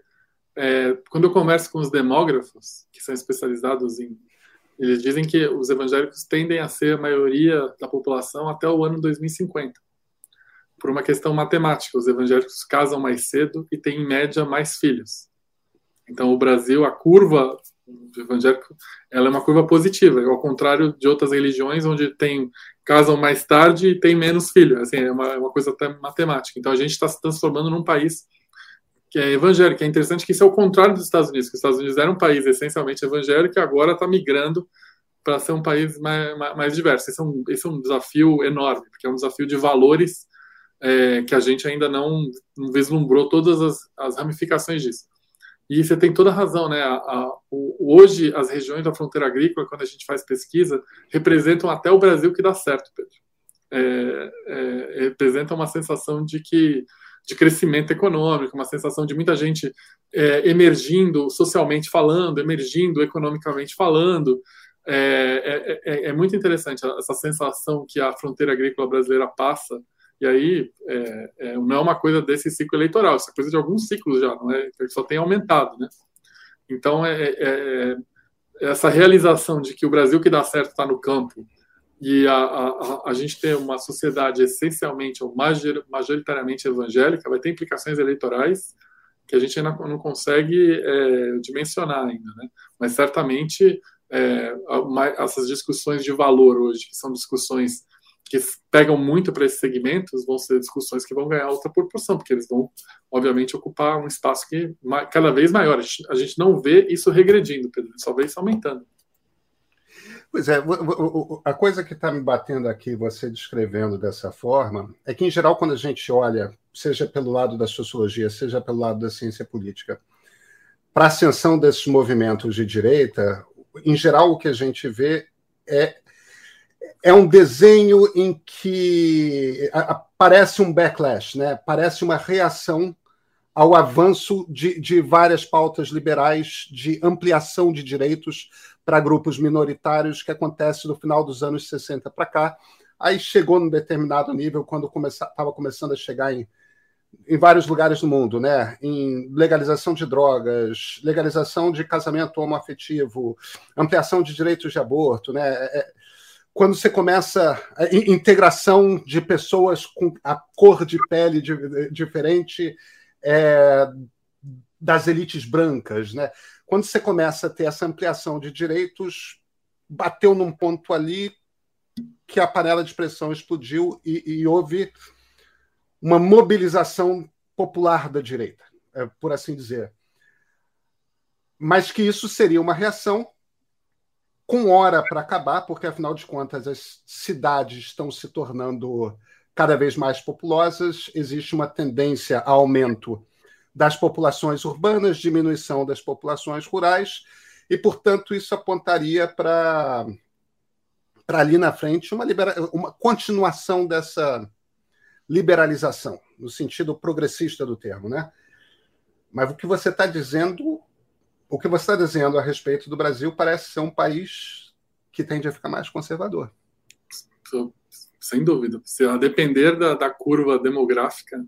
é, quando eu converso com os demógrafos, que são especializados em. Eles dizem que os evangélicos tendem a ser a maioria da população até o ano 2050. Por uma questão matemática, os evangélicos casam mais cedo e têm, em média, mais filhos. Então, o Brasil, a curva do evangélico, ela é uma curva positiva, ao contrário de outras religiões onde tem casam mais tarde e tem menos filhos. Assim, é uma, é uma coisa até matemática. Então a gente está se transformando num país que é evangélico. É interessante que isso é o contrário dos Estados Unidos, que os Estados Unidos era um país essencialmente evangélico e agora está migrando para ser um país mais, mais, diverso. Esse é, um, esse é um desafio enorme, porque é um desafio de valores é, que a gente ainda não, não vislumbrou todas as, as ramificações disso. E você tem toda a razão, né? A, a, o, hoje, as regiões da fronteira agrícola, quando a gente faz pesquisa, representam até o Brasil que dá certo, Pedro. É, é, representam uma sensação de que de crescimento econômico, uma sensação de muita gente é, emergindo socialmente falando, emergindo economicamente falando. É, é, é, é muito interessante essa sensação que a fronteira agrícola brasileira passa e aí é, é, não é uma coisa desse ciclo eleitoral, isso é coisa de alguns ciclos já, não é? Só tem aumentado, né? Então é, essa realização de que o Brasil que dá certo está no campo e a, a, a, gente tem uma sociedade essencialmente ou majoritariamente evangélica vai ter implicações eleitorais que a gente ainda não consegue é, dimensionar ainda, né? Mas certamente é, essas discussões de valor hoje, que são discussões que pegam muito para esses segmentos vão ser discussões que vão ganhar outra proporção, porque eles vão, obviamente, ocupar um espaço que cada vez maior. A gente não vê isso regredindo, Pedro, só vê isso aumentando. Pois é, a coisa que está me batendo aqui, você descrevendo dessa forma, é que, em geral, quando a gente olha, seja pelo lado da sociologia, seja pelo lado da ciência política, para a ascensão desses movimentos de direita, em geral, o que a gente vê é é um desenho em que aparece um backlash, né? parece uma reação ao avanço de, de várias pautas liberais de ampliação de direitos para grupos minoritários que acontece no final dos anos 60 para cá. Aí chegou num determinado nível, quando estava começando a chegar em, em vários lugares do mundo, né? Em legalização de drogas, legalização de casamento homoafetivo, ampliação de direitos de aborto, né? É, é quando você começa a integração de pessoas com a cor de pele diferente é, das elites brancas, né? Quando você começa a ter essa ampliação de direitos, bateu num ponto ali que a panela de pressão explodiu e, e houve uma mobilização popular da direita, é, por assim dizer. Mas que isso seria uma reação com hora para acabar, porque afinal de contas as cidades estão se tornando cada vez mais populosas, existe uma tendência a aumento das populações urbanas, diminuição das populações rurais, e, portanto, isso apontaria para ali na frente uma, libera uma continuação dessa liberalização, no sentido progressista do termo, né? Mas o que você está dizendo o que você está dizendo a respeito do Brasil parece ser um país que tende a ficar mais conservador. Sem dúvida. Se a depender da, da curva demográfica,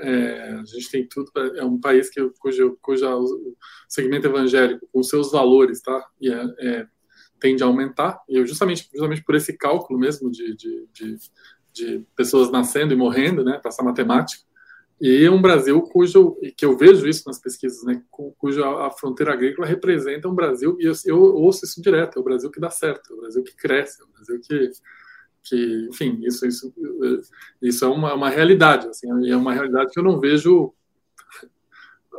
É, a gente tem tudo, é um país que, cujo, cujo segmento evangélico, com seus valores, tá? E é, é, tende a aumentar, e eu justamente, justamente por esse cálculo mesmo de, de, de, de pessoas nascendo e morrendo, né, essa matemática, e um Brasil cujo, que eu vejo isso nas pesquisas, né, cuja a fronteira agrícola representa um Brasil, e eu, eu, ouço isso direto, é o Brasil que dá certo, é o Brasil que cresce, é o Brasil que, que enfim, isso, isso, isso é uma, uma realidade, assim, é uma realidade que eu não vejo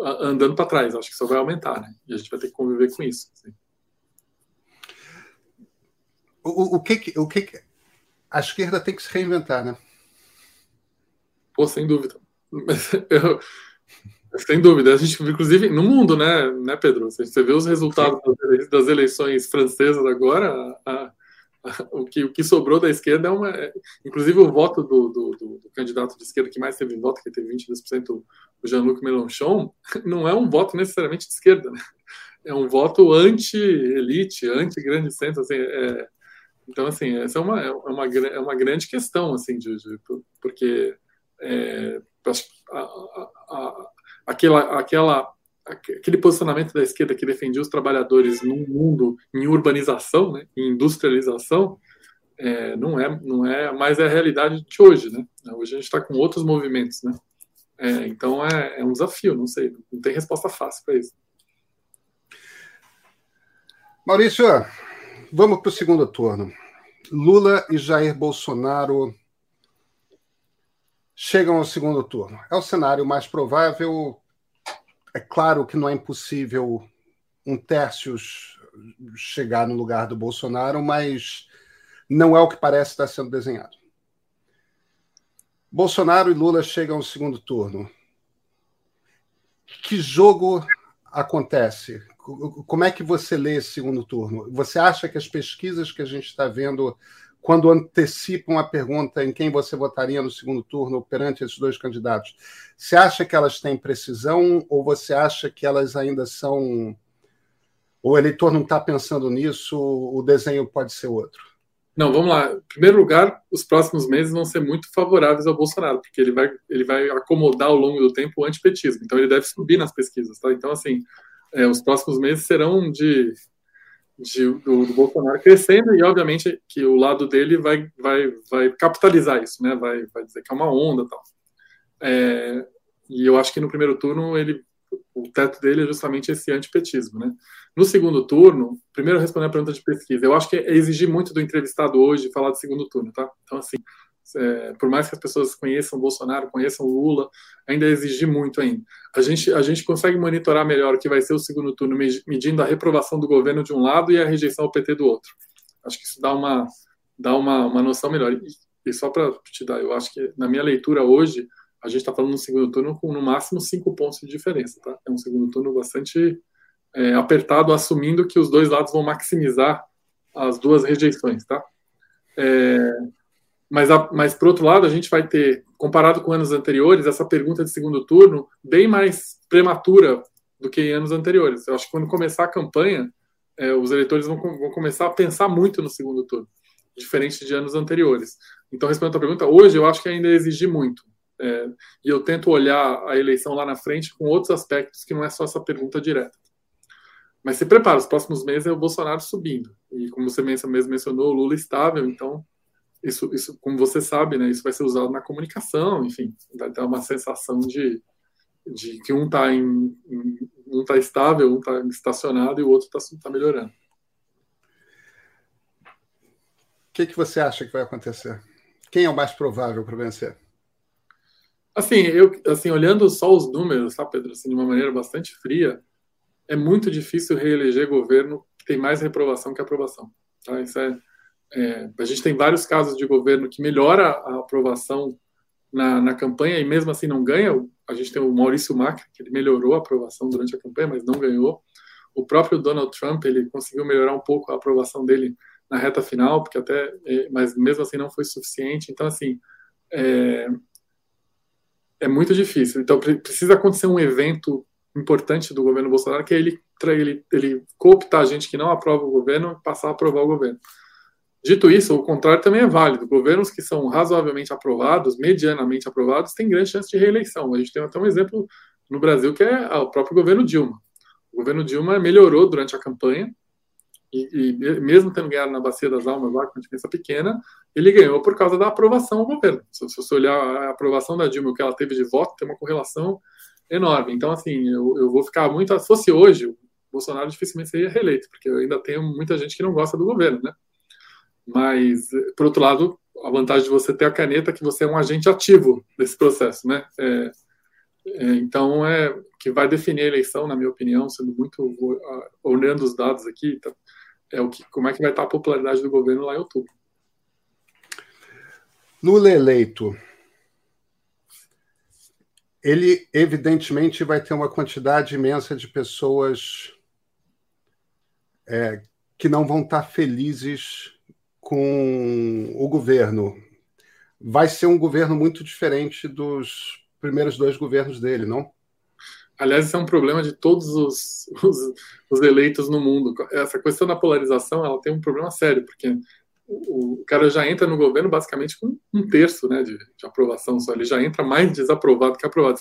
andando para trás, acho que só vai aumentar, né, e a gente vai ter que conviver com isso. Assim. O, o, que, o que a esquerda tem que se reinventar, né? Pô, sem dúvida. Eu, sem dúvida. A gente, inclusive, no mundo, né, né Pedro? Você vê os resultados das eleições francesas agora, a, a, o, que, o que sobrou da esquerda é uma. É, inclusive, o voto do, do, do, do, candidato de esquerda que mais teve voto, que teve 22%, o Jean-Luc Mélenchon, não é um voto necessariamente de esquerda, né? É um voto anti-elite, anti-grande centro. Assim, é, então, assim, essa é uma, é uma, é uma grande questão, assim, de, de porque é, a, a, a, aquela, aquela, aquele posicionamento da esquerda que defendia os trabalhadores num mundo em urbanização, né, em industrialização, é, não é não é mais a realidade de hoje, né? Hoje a gente está com outros movimentos, né? É, então é, é, um desafio, não sei, não tem resposta fácil para isso. Maurício, vamos para o segundo turno. Lula e Jair Bolsonaro chegam ao segundo turno. É o cenário mais provável. É claro que não é impossível um Tércios chegar no lugar do Bolsonaro, mas não é o que parece estar sendo desenhado. Bolsonaro e Lula chegam ao segundo turno. Que jogo acontece? Como é que você lê esse segundo turno? Você acha que as pesquisas que a gente está vendo quando antecipam a pergunta em quem você votaria no segundo turno perante esses dois candidatos, você acha que elas têm precisão ou você acha que elas ainda são. O eleitor não está pensando nisso, o desenho pode ser outro? Não, vamos lá. Em primeiro lugar, os próximos meses vão ser muito favoráveis ao Bolsonaro, porque ele vai, ele vai acomodar ao longo do tempo o antipetismo. Então, ele deve subir nas pesquisas. Tá? Então, assim, é, os próximos meses serão de de, do, do, Bolsonaro crescendo e obviamente que o lado dele vai, vai, vai capitalizar isso, né? Vai, vai dizer que é uma onda, tal. É, e eu acho que no primeiro turno ele, o teto dele é justamente esse antipetismo, né? No segundo turno, primeiro responder a pergunta de pesquisa, eu acho que é exigir muito do entrevistado hoje falar de segundo turno, tá? Então assim, é, por mais que as pessoas conheçam o Bolsonaro, conheçam o Lula, ainda exigir muito ainda. A gente, a gente consegue monitorar melhor o que vai ser o segundo turno, medindo a reprovação do governo de um lado e a rejeição ao PT do outro. Acho que isso dá uma, dá uma, uma noção melhor. E, e só para te dar, eu acho que na minha leitura hoje, a gente está falando no segundo turno com no máximo cinco pontos de diferença. Tá? É um segundo turno bastante é, apertado, assumindo que os dois lados vão maximizar as duas rejeições. Tá? É, mas, a, mas, por outro lado, a gente vai ter, comparado com anos anteriores, essa pergunta de segundo turno bem mais prematura do que em anos anteriores. Eu acho que quando começar a campanha, é, os eleitores vão, vão, começar a pensar muito no segundo turno, diferente de anos anteriores. Então, respondendo a pergunta, hoje eu acho que ainda exige muito. É, e eu tento olhar a eleição lá na frente com outros aspectos que não é só essa pergunta direta. Mas se prepara, os próximos meses é o Bolsonaro subindo. E como você mesmo mencionou, o Lula estável, então isso, isso, como você sabe, né, isso vai ser usado na comunicação, enfim, vai dar uma sensação de, de que um está em, em, um tá estável, um está estacionado e o outro está tá melhorando. O que, que você acha que vai acontecer? Quem é o mais provável para vencer? Assim, eu, assim, olhando só os números, tá, Pedro, assim, de uma maneira bastante fria, é muito difícil reeleger governo que tem mais reprovação que aprovação. Tá? Isso é, é, a gente tem vários casos de governo que melhora a aprovação na, na, campanha e mesmo assim não ganha. A gente tem o Maurício Macri, que ele melhorou a aprovação durante a campanha, mas não ganhou. O próprio Donald Trump, ele conseguiu melhorar um pouco a aprovação dele na reta final, porque até, é, mas mesmo assim não foi suficiente. Então, assim, é, é muito difícil. Então, precisa acontecer um evento importante do governo Bolsonaro, que é ele, ele, ele cooptar a gente que não aprova o governo e passar a aprovar o governo. Dito isso, o contrário também é válido. Governos que são razoavelmente aprovados, medianamente aprovados, têm grande chance de reeleição. A gente tem até um exemplo no Brasil que é o próprio governo Dilma. O governo Dilma melhorou durante a campanha, e, e, mesmo tendo ganhado na Bacia das Almas lá, com diferença pequena, ele ganhou por causa da aprovação ao governo. Se, se você olhar a aprovação da Dilma, o que ela teve de voto, tem uma correlação enorme. Então, assim, eu, eu vou ficar muito. Se fosse hoje, Bolsonaro dificilmente seria reeleito, porque ainda tenho muita gente que não gosta do governo, né? Mas, por outro lado, a vantagem de você ter a caneta é que você é um agente ativo desse processo, né? É, é, então, é que vai definir a eleição, na minha opinião, sendo muito olhando os dados aqui, tá, é o que, como é que vai estar a popularidade do governo lá em outubro. Lula eleito, ele evidentemente vai ter uma quantidade imensa de pessoas é, que não vão estar felizes com o governo. Vai ser um governo muito diferente dos primeiros dois governos dele, não? Aliás, isso é um problema de todos os, os, os, eleitos no mundo. Essa questão da polarização ela tem um problema sério, porque o, cara já entra no governo basicamente com um terço né, de, de, aprovação só. Ele já entra mais desaprovado que aprovado.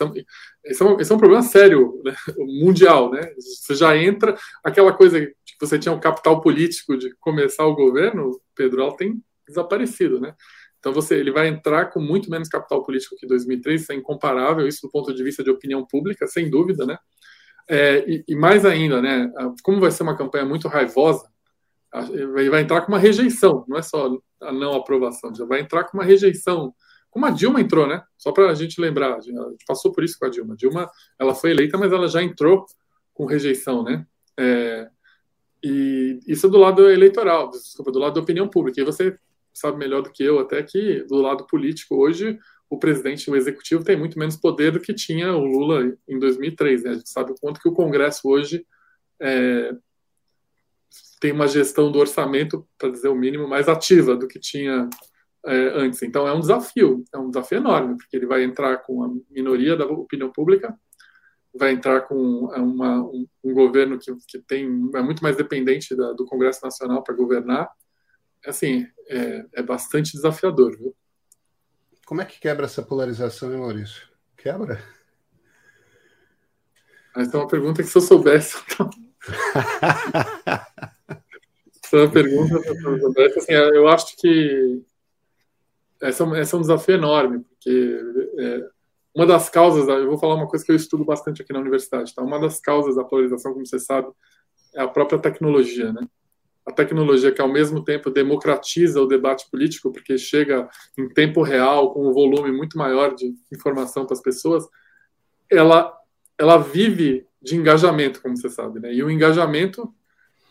Esse é um, é um problema sério né, mundial. Né? Você já entra. Aquela coisa que você tinha o capital político de começar o governo, Pedro, ela tem desaparecido. Né? Então você, ele vai entrar com muito menos capital político que 2003, isso é incomparável, isso do ponto de vista de opinião pública, sem dúvida, né? É, e, e, mais ainda, né? Como vai ser uma campanha muito raivosa, vai entrar com uma rejeição, não é só a não aprovação, já vai entrar com uma rejeição, como a Dilma entrou, né? Só para a gente lembrar, a gente passou por isso com a Dilma. A Dilma, ela foi eleita, mas ela já entrou com rejeição, né? É, e isso é do lado eleitoral, desculpa, do lado da opinião pública. E você sabe melhor do que eu, até que do lado político hoje o presidente, o executivo tem muito menos poder do que tinha o Lula em 2003. Né? A gente sabe o quanto que o Congresso hoje é, tem uma gestão do orçamento, para dizer o mínimo, mais ativa do que tinha é, antes. Então é um desafio, é um desafio enorme, porque ele vai entrar com a minoria da opinião pública, vai entrar com é, uma, um, um, governo que, que tem é muito mais dependente da, do Congresso Nacional para governar, assim, é, é bastante desafiador, viu? Como é que quebra essa polarização, hein, Maurício? Quebra? Essa é uma pergunta que se eu soubesse. Então... Essa é pergunta. Assim, eu acho que essa, essa é um desafio enorme, porque é, uma das causas, eu vou falar uma coisa que eu estudo bastante aqui na universidade, tá? Uma das causas da polarização, como você sabe, é a própria tecnologia, né? a tecnologia que ao mesmo tempo democratiza o debate político, porque chega em tempo real, com um volume muito maior de informação para as pessoas, ela, ela vive de engajamento, como você sabe, né? E o engajamento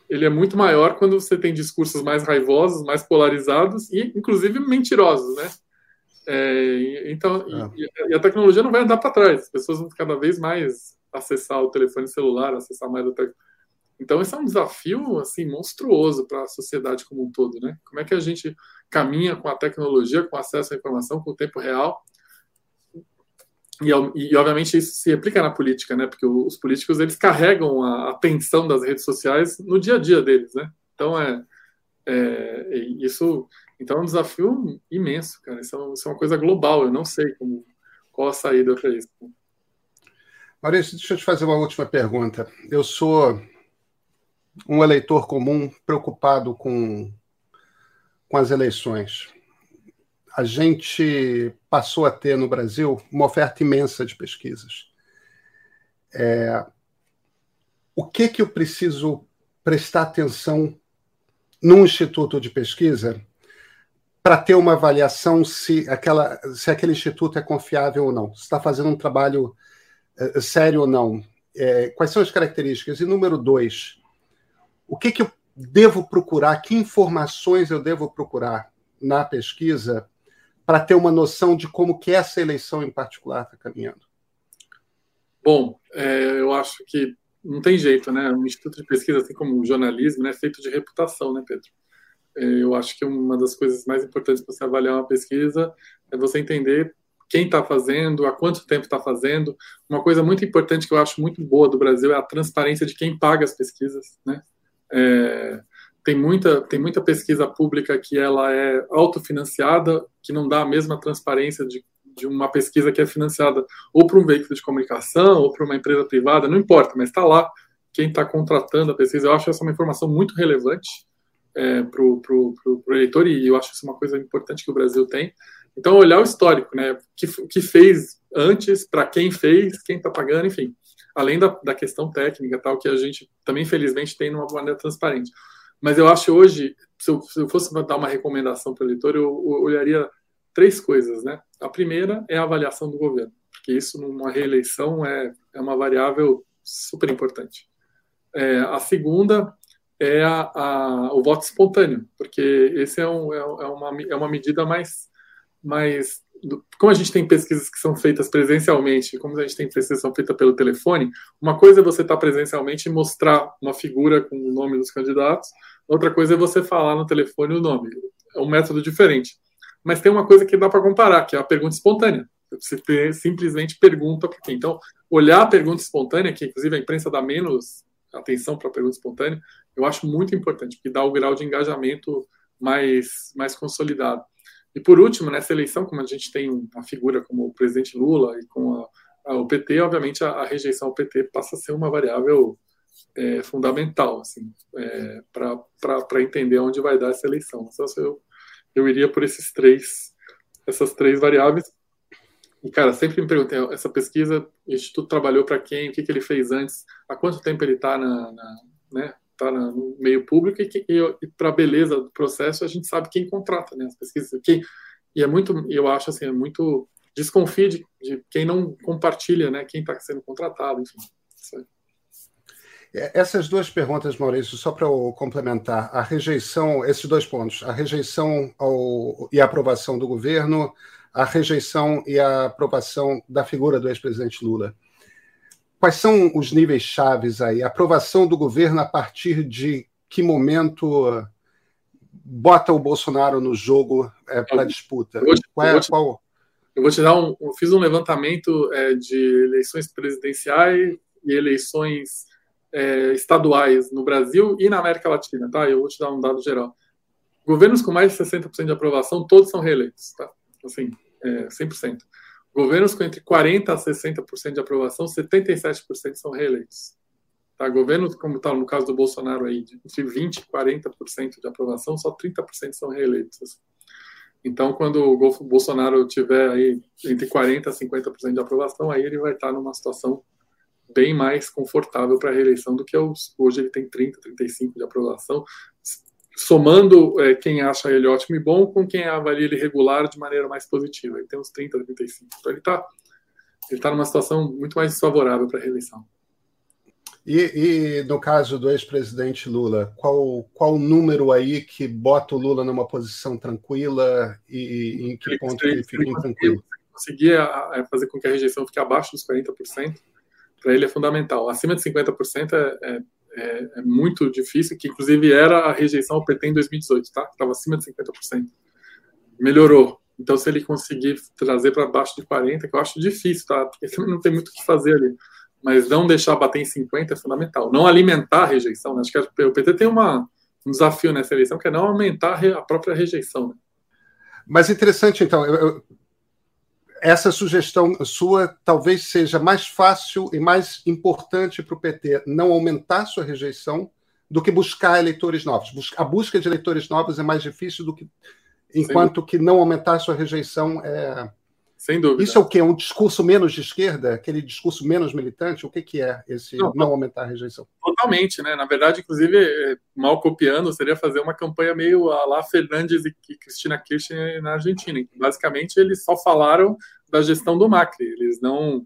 ele é muito maior quando você tem discursos mais raivosos, mais polarizados e, inclusive, mentirosos, né? É, então, é. E, e, a tecnologia não vai andar para trás. As pessoas vão cada vez mais acessar o telefone celular, acessar mais a tecnologia então, esse é um desafio assim monstruoso para a sociedade como um todo, né? Como é que a gente caminha com a tecnologia, com acesso à informação, com o tempo real? E, e obviamente isso se aplica na política, né? Porque os políticos eles carregam a atenção das redes sociais no dia a dia deles, né? Então é, é isso. Então é um desafio imenso, cara. Isso é, isso é uma coisa global. Eu não sei como qual a saída para isso. Maurício, deixa eu te fazer uma última pergunta. Eu sou um eleitor comum preocupado com, com as eleições. A gente passou a ter no Brasil uma oferta imensa de pesquisas. É, o que, que eu preciso prestar atenção num instituto de pesquisa para ter uma avaliação se, aquela, se aquele instituto é confiável ou não, se está fazendo um trabalho é, sério ou não. É, quais são as características? E número dois, o que, que eu devo procurar, que informações eu devo procurar na pesquisa para ter uma noção de como que essa eleição em particular está caminhando? Bom, é, eu acho que não tem jeito, né? Um instituto de pesquisa, assim como o jornalismo, né, é feito de reputação, né, Pedro? É, eu acho que uma das coisas mais importantes para você avaliar uma pesquisa é você entender quem está fazendo, há quanto tempo está fazendo. Uma coisa muito importante que eu acho muito boa do Brasil é a transparência de quem paga as pesquisas, né? É, tem muita, tem muita pesquisa pública que ela é autofinanciada, que não dá a mesma transparência de, de uma pesquisa que é financiada ou por um veículo de comunicação ou por uma empresa privada, não importa, mas está lá quem está contratando a pesquisa. Eu acho essa uma informação muito relevante é, para o eleitor e eu acho isso uma coisa importante que o Brasil tem. Então, olhar o histórico, né? que, que fez antes, para quem fez, quem está pagando, enfim. Além da, da questão técnica, tal, que a gente também, felizmente, tem numa maneira transparente. Mas eu acho hoje, se eu, se eu fosse dar uma recomendação para o eleitor, eu, eu, olharia três coisas, né? A primeira é a avaliação do governo, porque isso numa reeleição é, é uma variável super importante. É, a segunda é a, a, o voto espontâneo, porque esse é, um, é, é uma, é uma medida mais, mais como a gente tem pesquisas que são feitas presencialmente, como a gente tem pesquisas que são feitas pelo telefone, uma coisa é você estar presencialmente e mostrar uma figura com o nome dos candidatos, outra coisa é você falar no telefone o nome. É um método diferente. Mas tem uma coisa que dá para comparar, que é a pergunta espontânea. Você simplesmente pergunta para quem. Então, olhar a pergunta espontânea, que inclusive a imprensa dá menos atenção para a pergunta espontânea, eu acho muito importante, porque dá o grau de engajamento mais, mais consolidado. E por último, nessa eleição, como a gente tem uma figura como o presidente Lula e com a, a, o PT, obviamente a, a, rejeição ao PT passa a ser uma variável é, fundamental assim, é, para entender onde vai dar essa eleição. Então, eu, eu iria por esses três, essas três variáveis. E, cara, sempre me perguntei, essa pesquisa, o Instituto trabalhou para quem, o que, que ele fez antes, há quanto tempo ele está na, na, né, está no meio público e, e, e para a beleza do processo a gente sabe quem contrata, né? As pesquisas, e é muito, eu acho assim, é muito desconfie de, de quem não compartilha, né? Quem está sendo contratado, enfim. É, essas duas perguntas, Maurício, só para complementar, a rejeição, esses dois pontos, a rejeição ao, e a aprovação do governo, a rejeição e a aprovação da figura do ex-presidente Lula. Quais são os níveis chaves aí? A aprovação do governo a partir de que momento bota o Bolsonaro no jogo é, para a disputa? Eu qual é, qual... eu vou te dar um. Eu fiz um levantamento é, de eleições presidenciais e eleições é, estaduais no Brasil e na América Latina, tá? Eu vou te dar um dado geral. Governos com mais de 60% de aprovação, todos são reeleitos, tá? Assim, é, 100%. Governos com entre 40% a 60% de aprovação, 77% são reeleitos. Tá? Governos, como está no caso do Bolsonaro aí, de entre 20% e 40% de aprovação, só 30% são reeleitos. Então, quando o Bolsonaro tiver aí entre 40% a 50% de aprovação, aí ele vai estar numa situação bem mais confortável para a reeleição do que hoje ele tem 30%, 35% de aprovação somando é, quem acha ele ótimo e bom com quem avalia ele regular de maneira mais positiva. Ele tem uns 30, 35. Então ele está ele tá numa situação muito mais desfavorável para a reeleição. E, e, no caso do ex-presidente Lula, qual, qual o número aí que bota o Lula numa posição tranquila e, e em que ele, ponto ele, ele fica intranquilo? Conseguir é, fazer com que a rejeição fique abaixo dos 40%, para ele é fundamental. Acima de 50% é, é é, é, muito difícil, que inclusive era a rejeição ao PT em 2018, tá? Estava acima de 50%. Melhorou. Então, se ele conseguir trazer para baixo de 40%, que eu acho difícil, tá? Porque também não tem muito o que fazer ali. Mas não deixar bater em 50% é fundamental. Não alimentar a rejeição, né? Acho que o PT tem uma, um desafio nessa eleição, que é não aumentar a própria rejeição. Né? Mas interessante, então, eu, essa sugestão sua talvez seja mais fácil e mais importante para o PT não aumentar sua rejeição do que buscar eleitores novos. A busca de eleitores novos é mais difícil do que enquanto que não aumentar sua rejeição é sem dúvida. Isso é o que? Um discurso menos de esquerda? Aquele discurso menos militante? O que, que é esse não, não aumentar a rejeição? Totalmente, né? Na verdade, inclusive, é, mal copiando, seria fazer uma campanha meio a lá Fernandes e Cristina Kirchner na Argentina. Basicamente, eles só falaram da gestão do Macri. Eles não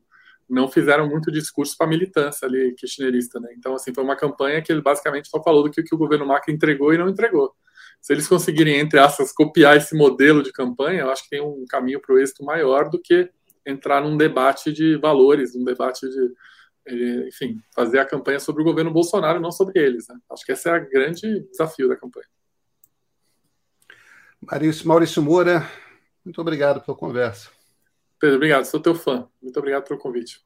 não fizeram muito discurso para a militância ali kirchnerista, né? Então, assim, foi uma campanha que ele basicamente só falou do que, que o governo Macri entregou e não entregou se eles conseguirem, entre aspas, copiar esse modelo de campanha, eu acho que tem um caminho para o êxito maior do que entrar num debate de valores, num debate de, eh, enfim, fazer a campanha sobre o governo Bolsonaro, não sobre eles. Né? Acho que esse é o grande desafio da campanha. Maurício, Maurício Moura, muito obrigado pela conversa. Pedro, obrigado, sou teu fã. Muito obrigado pelo convite.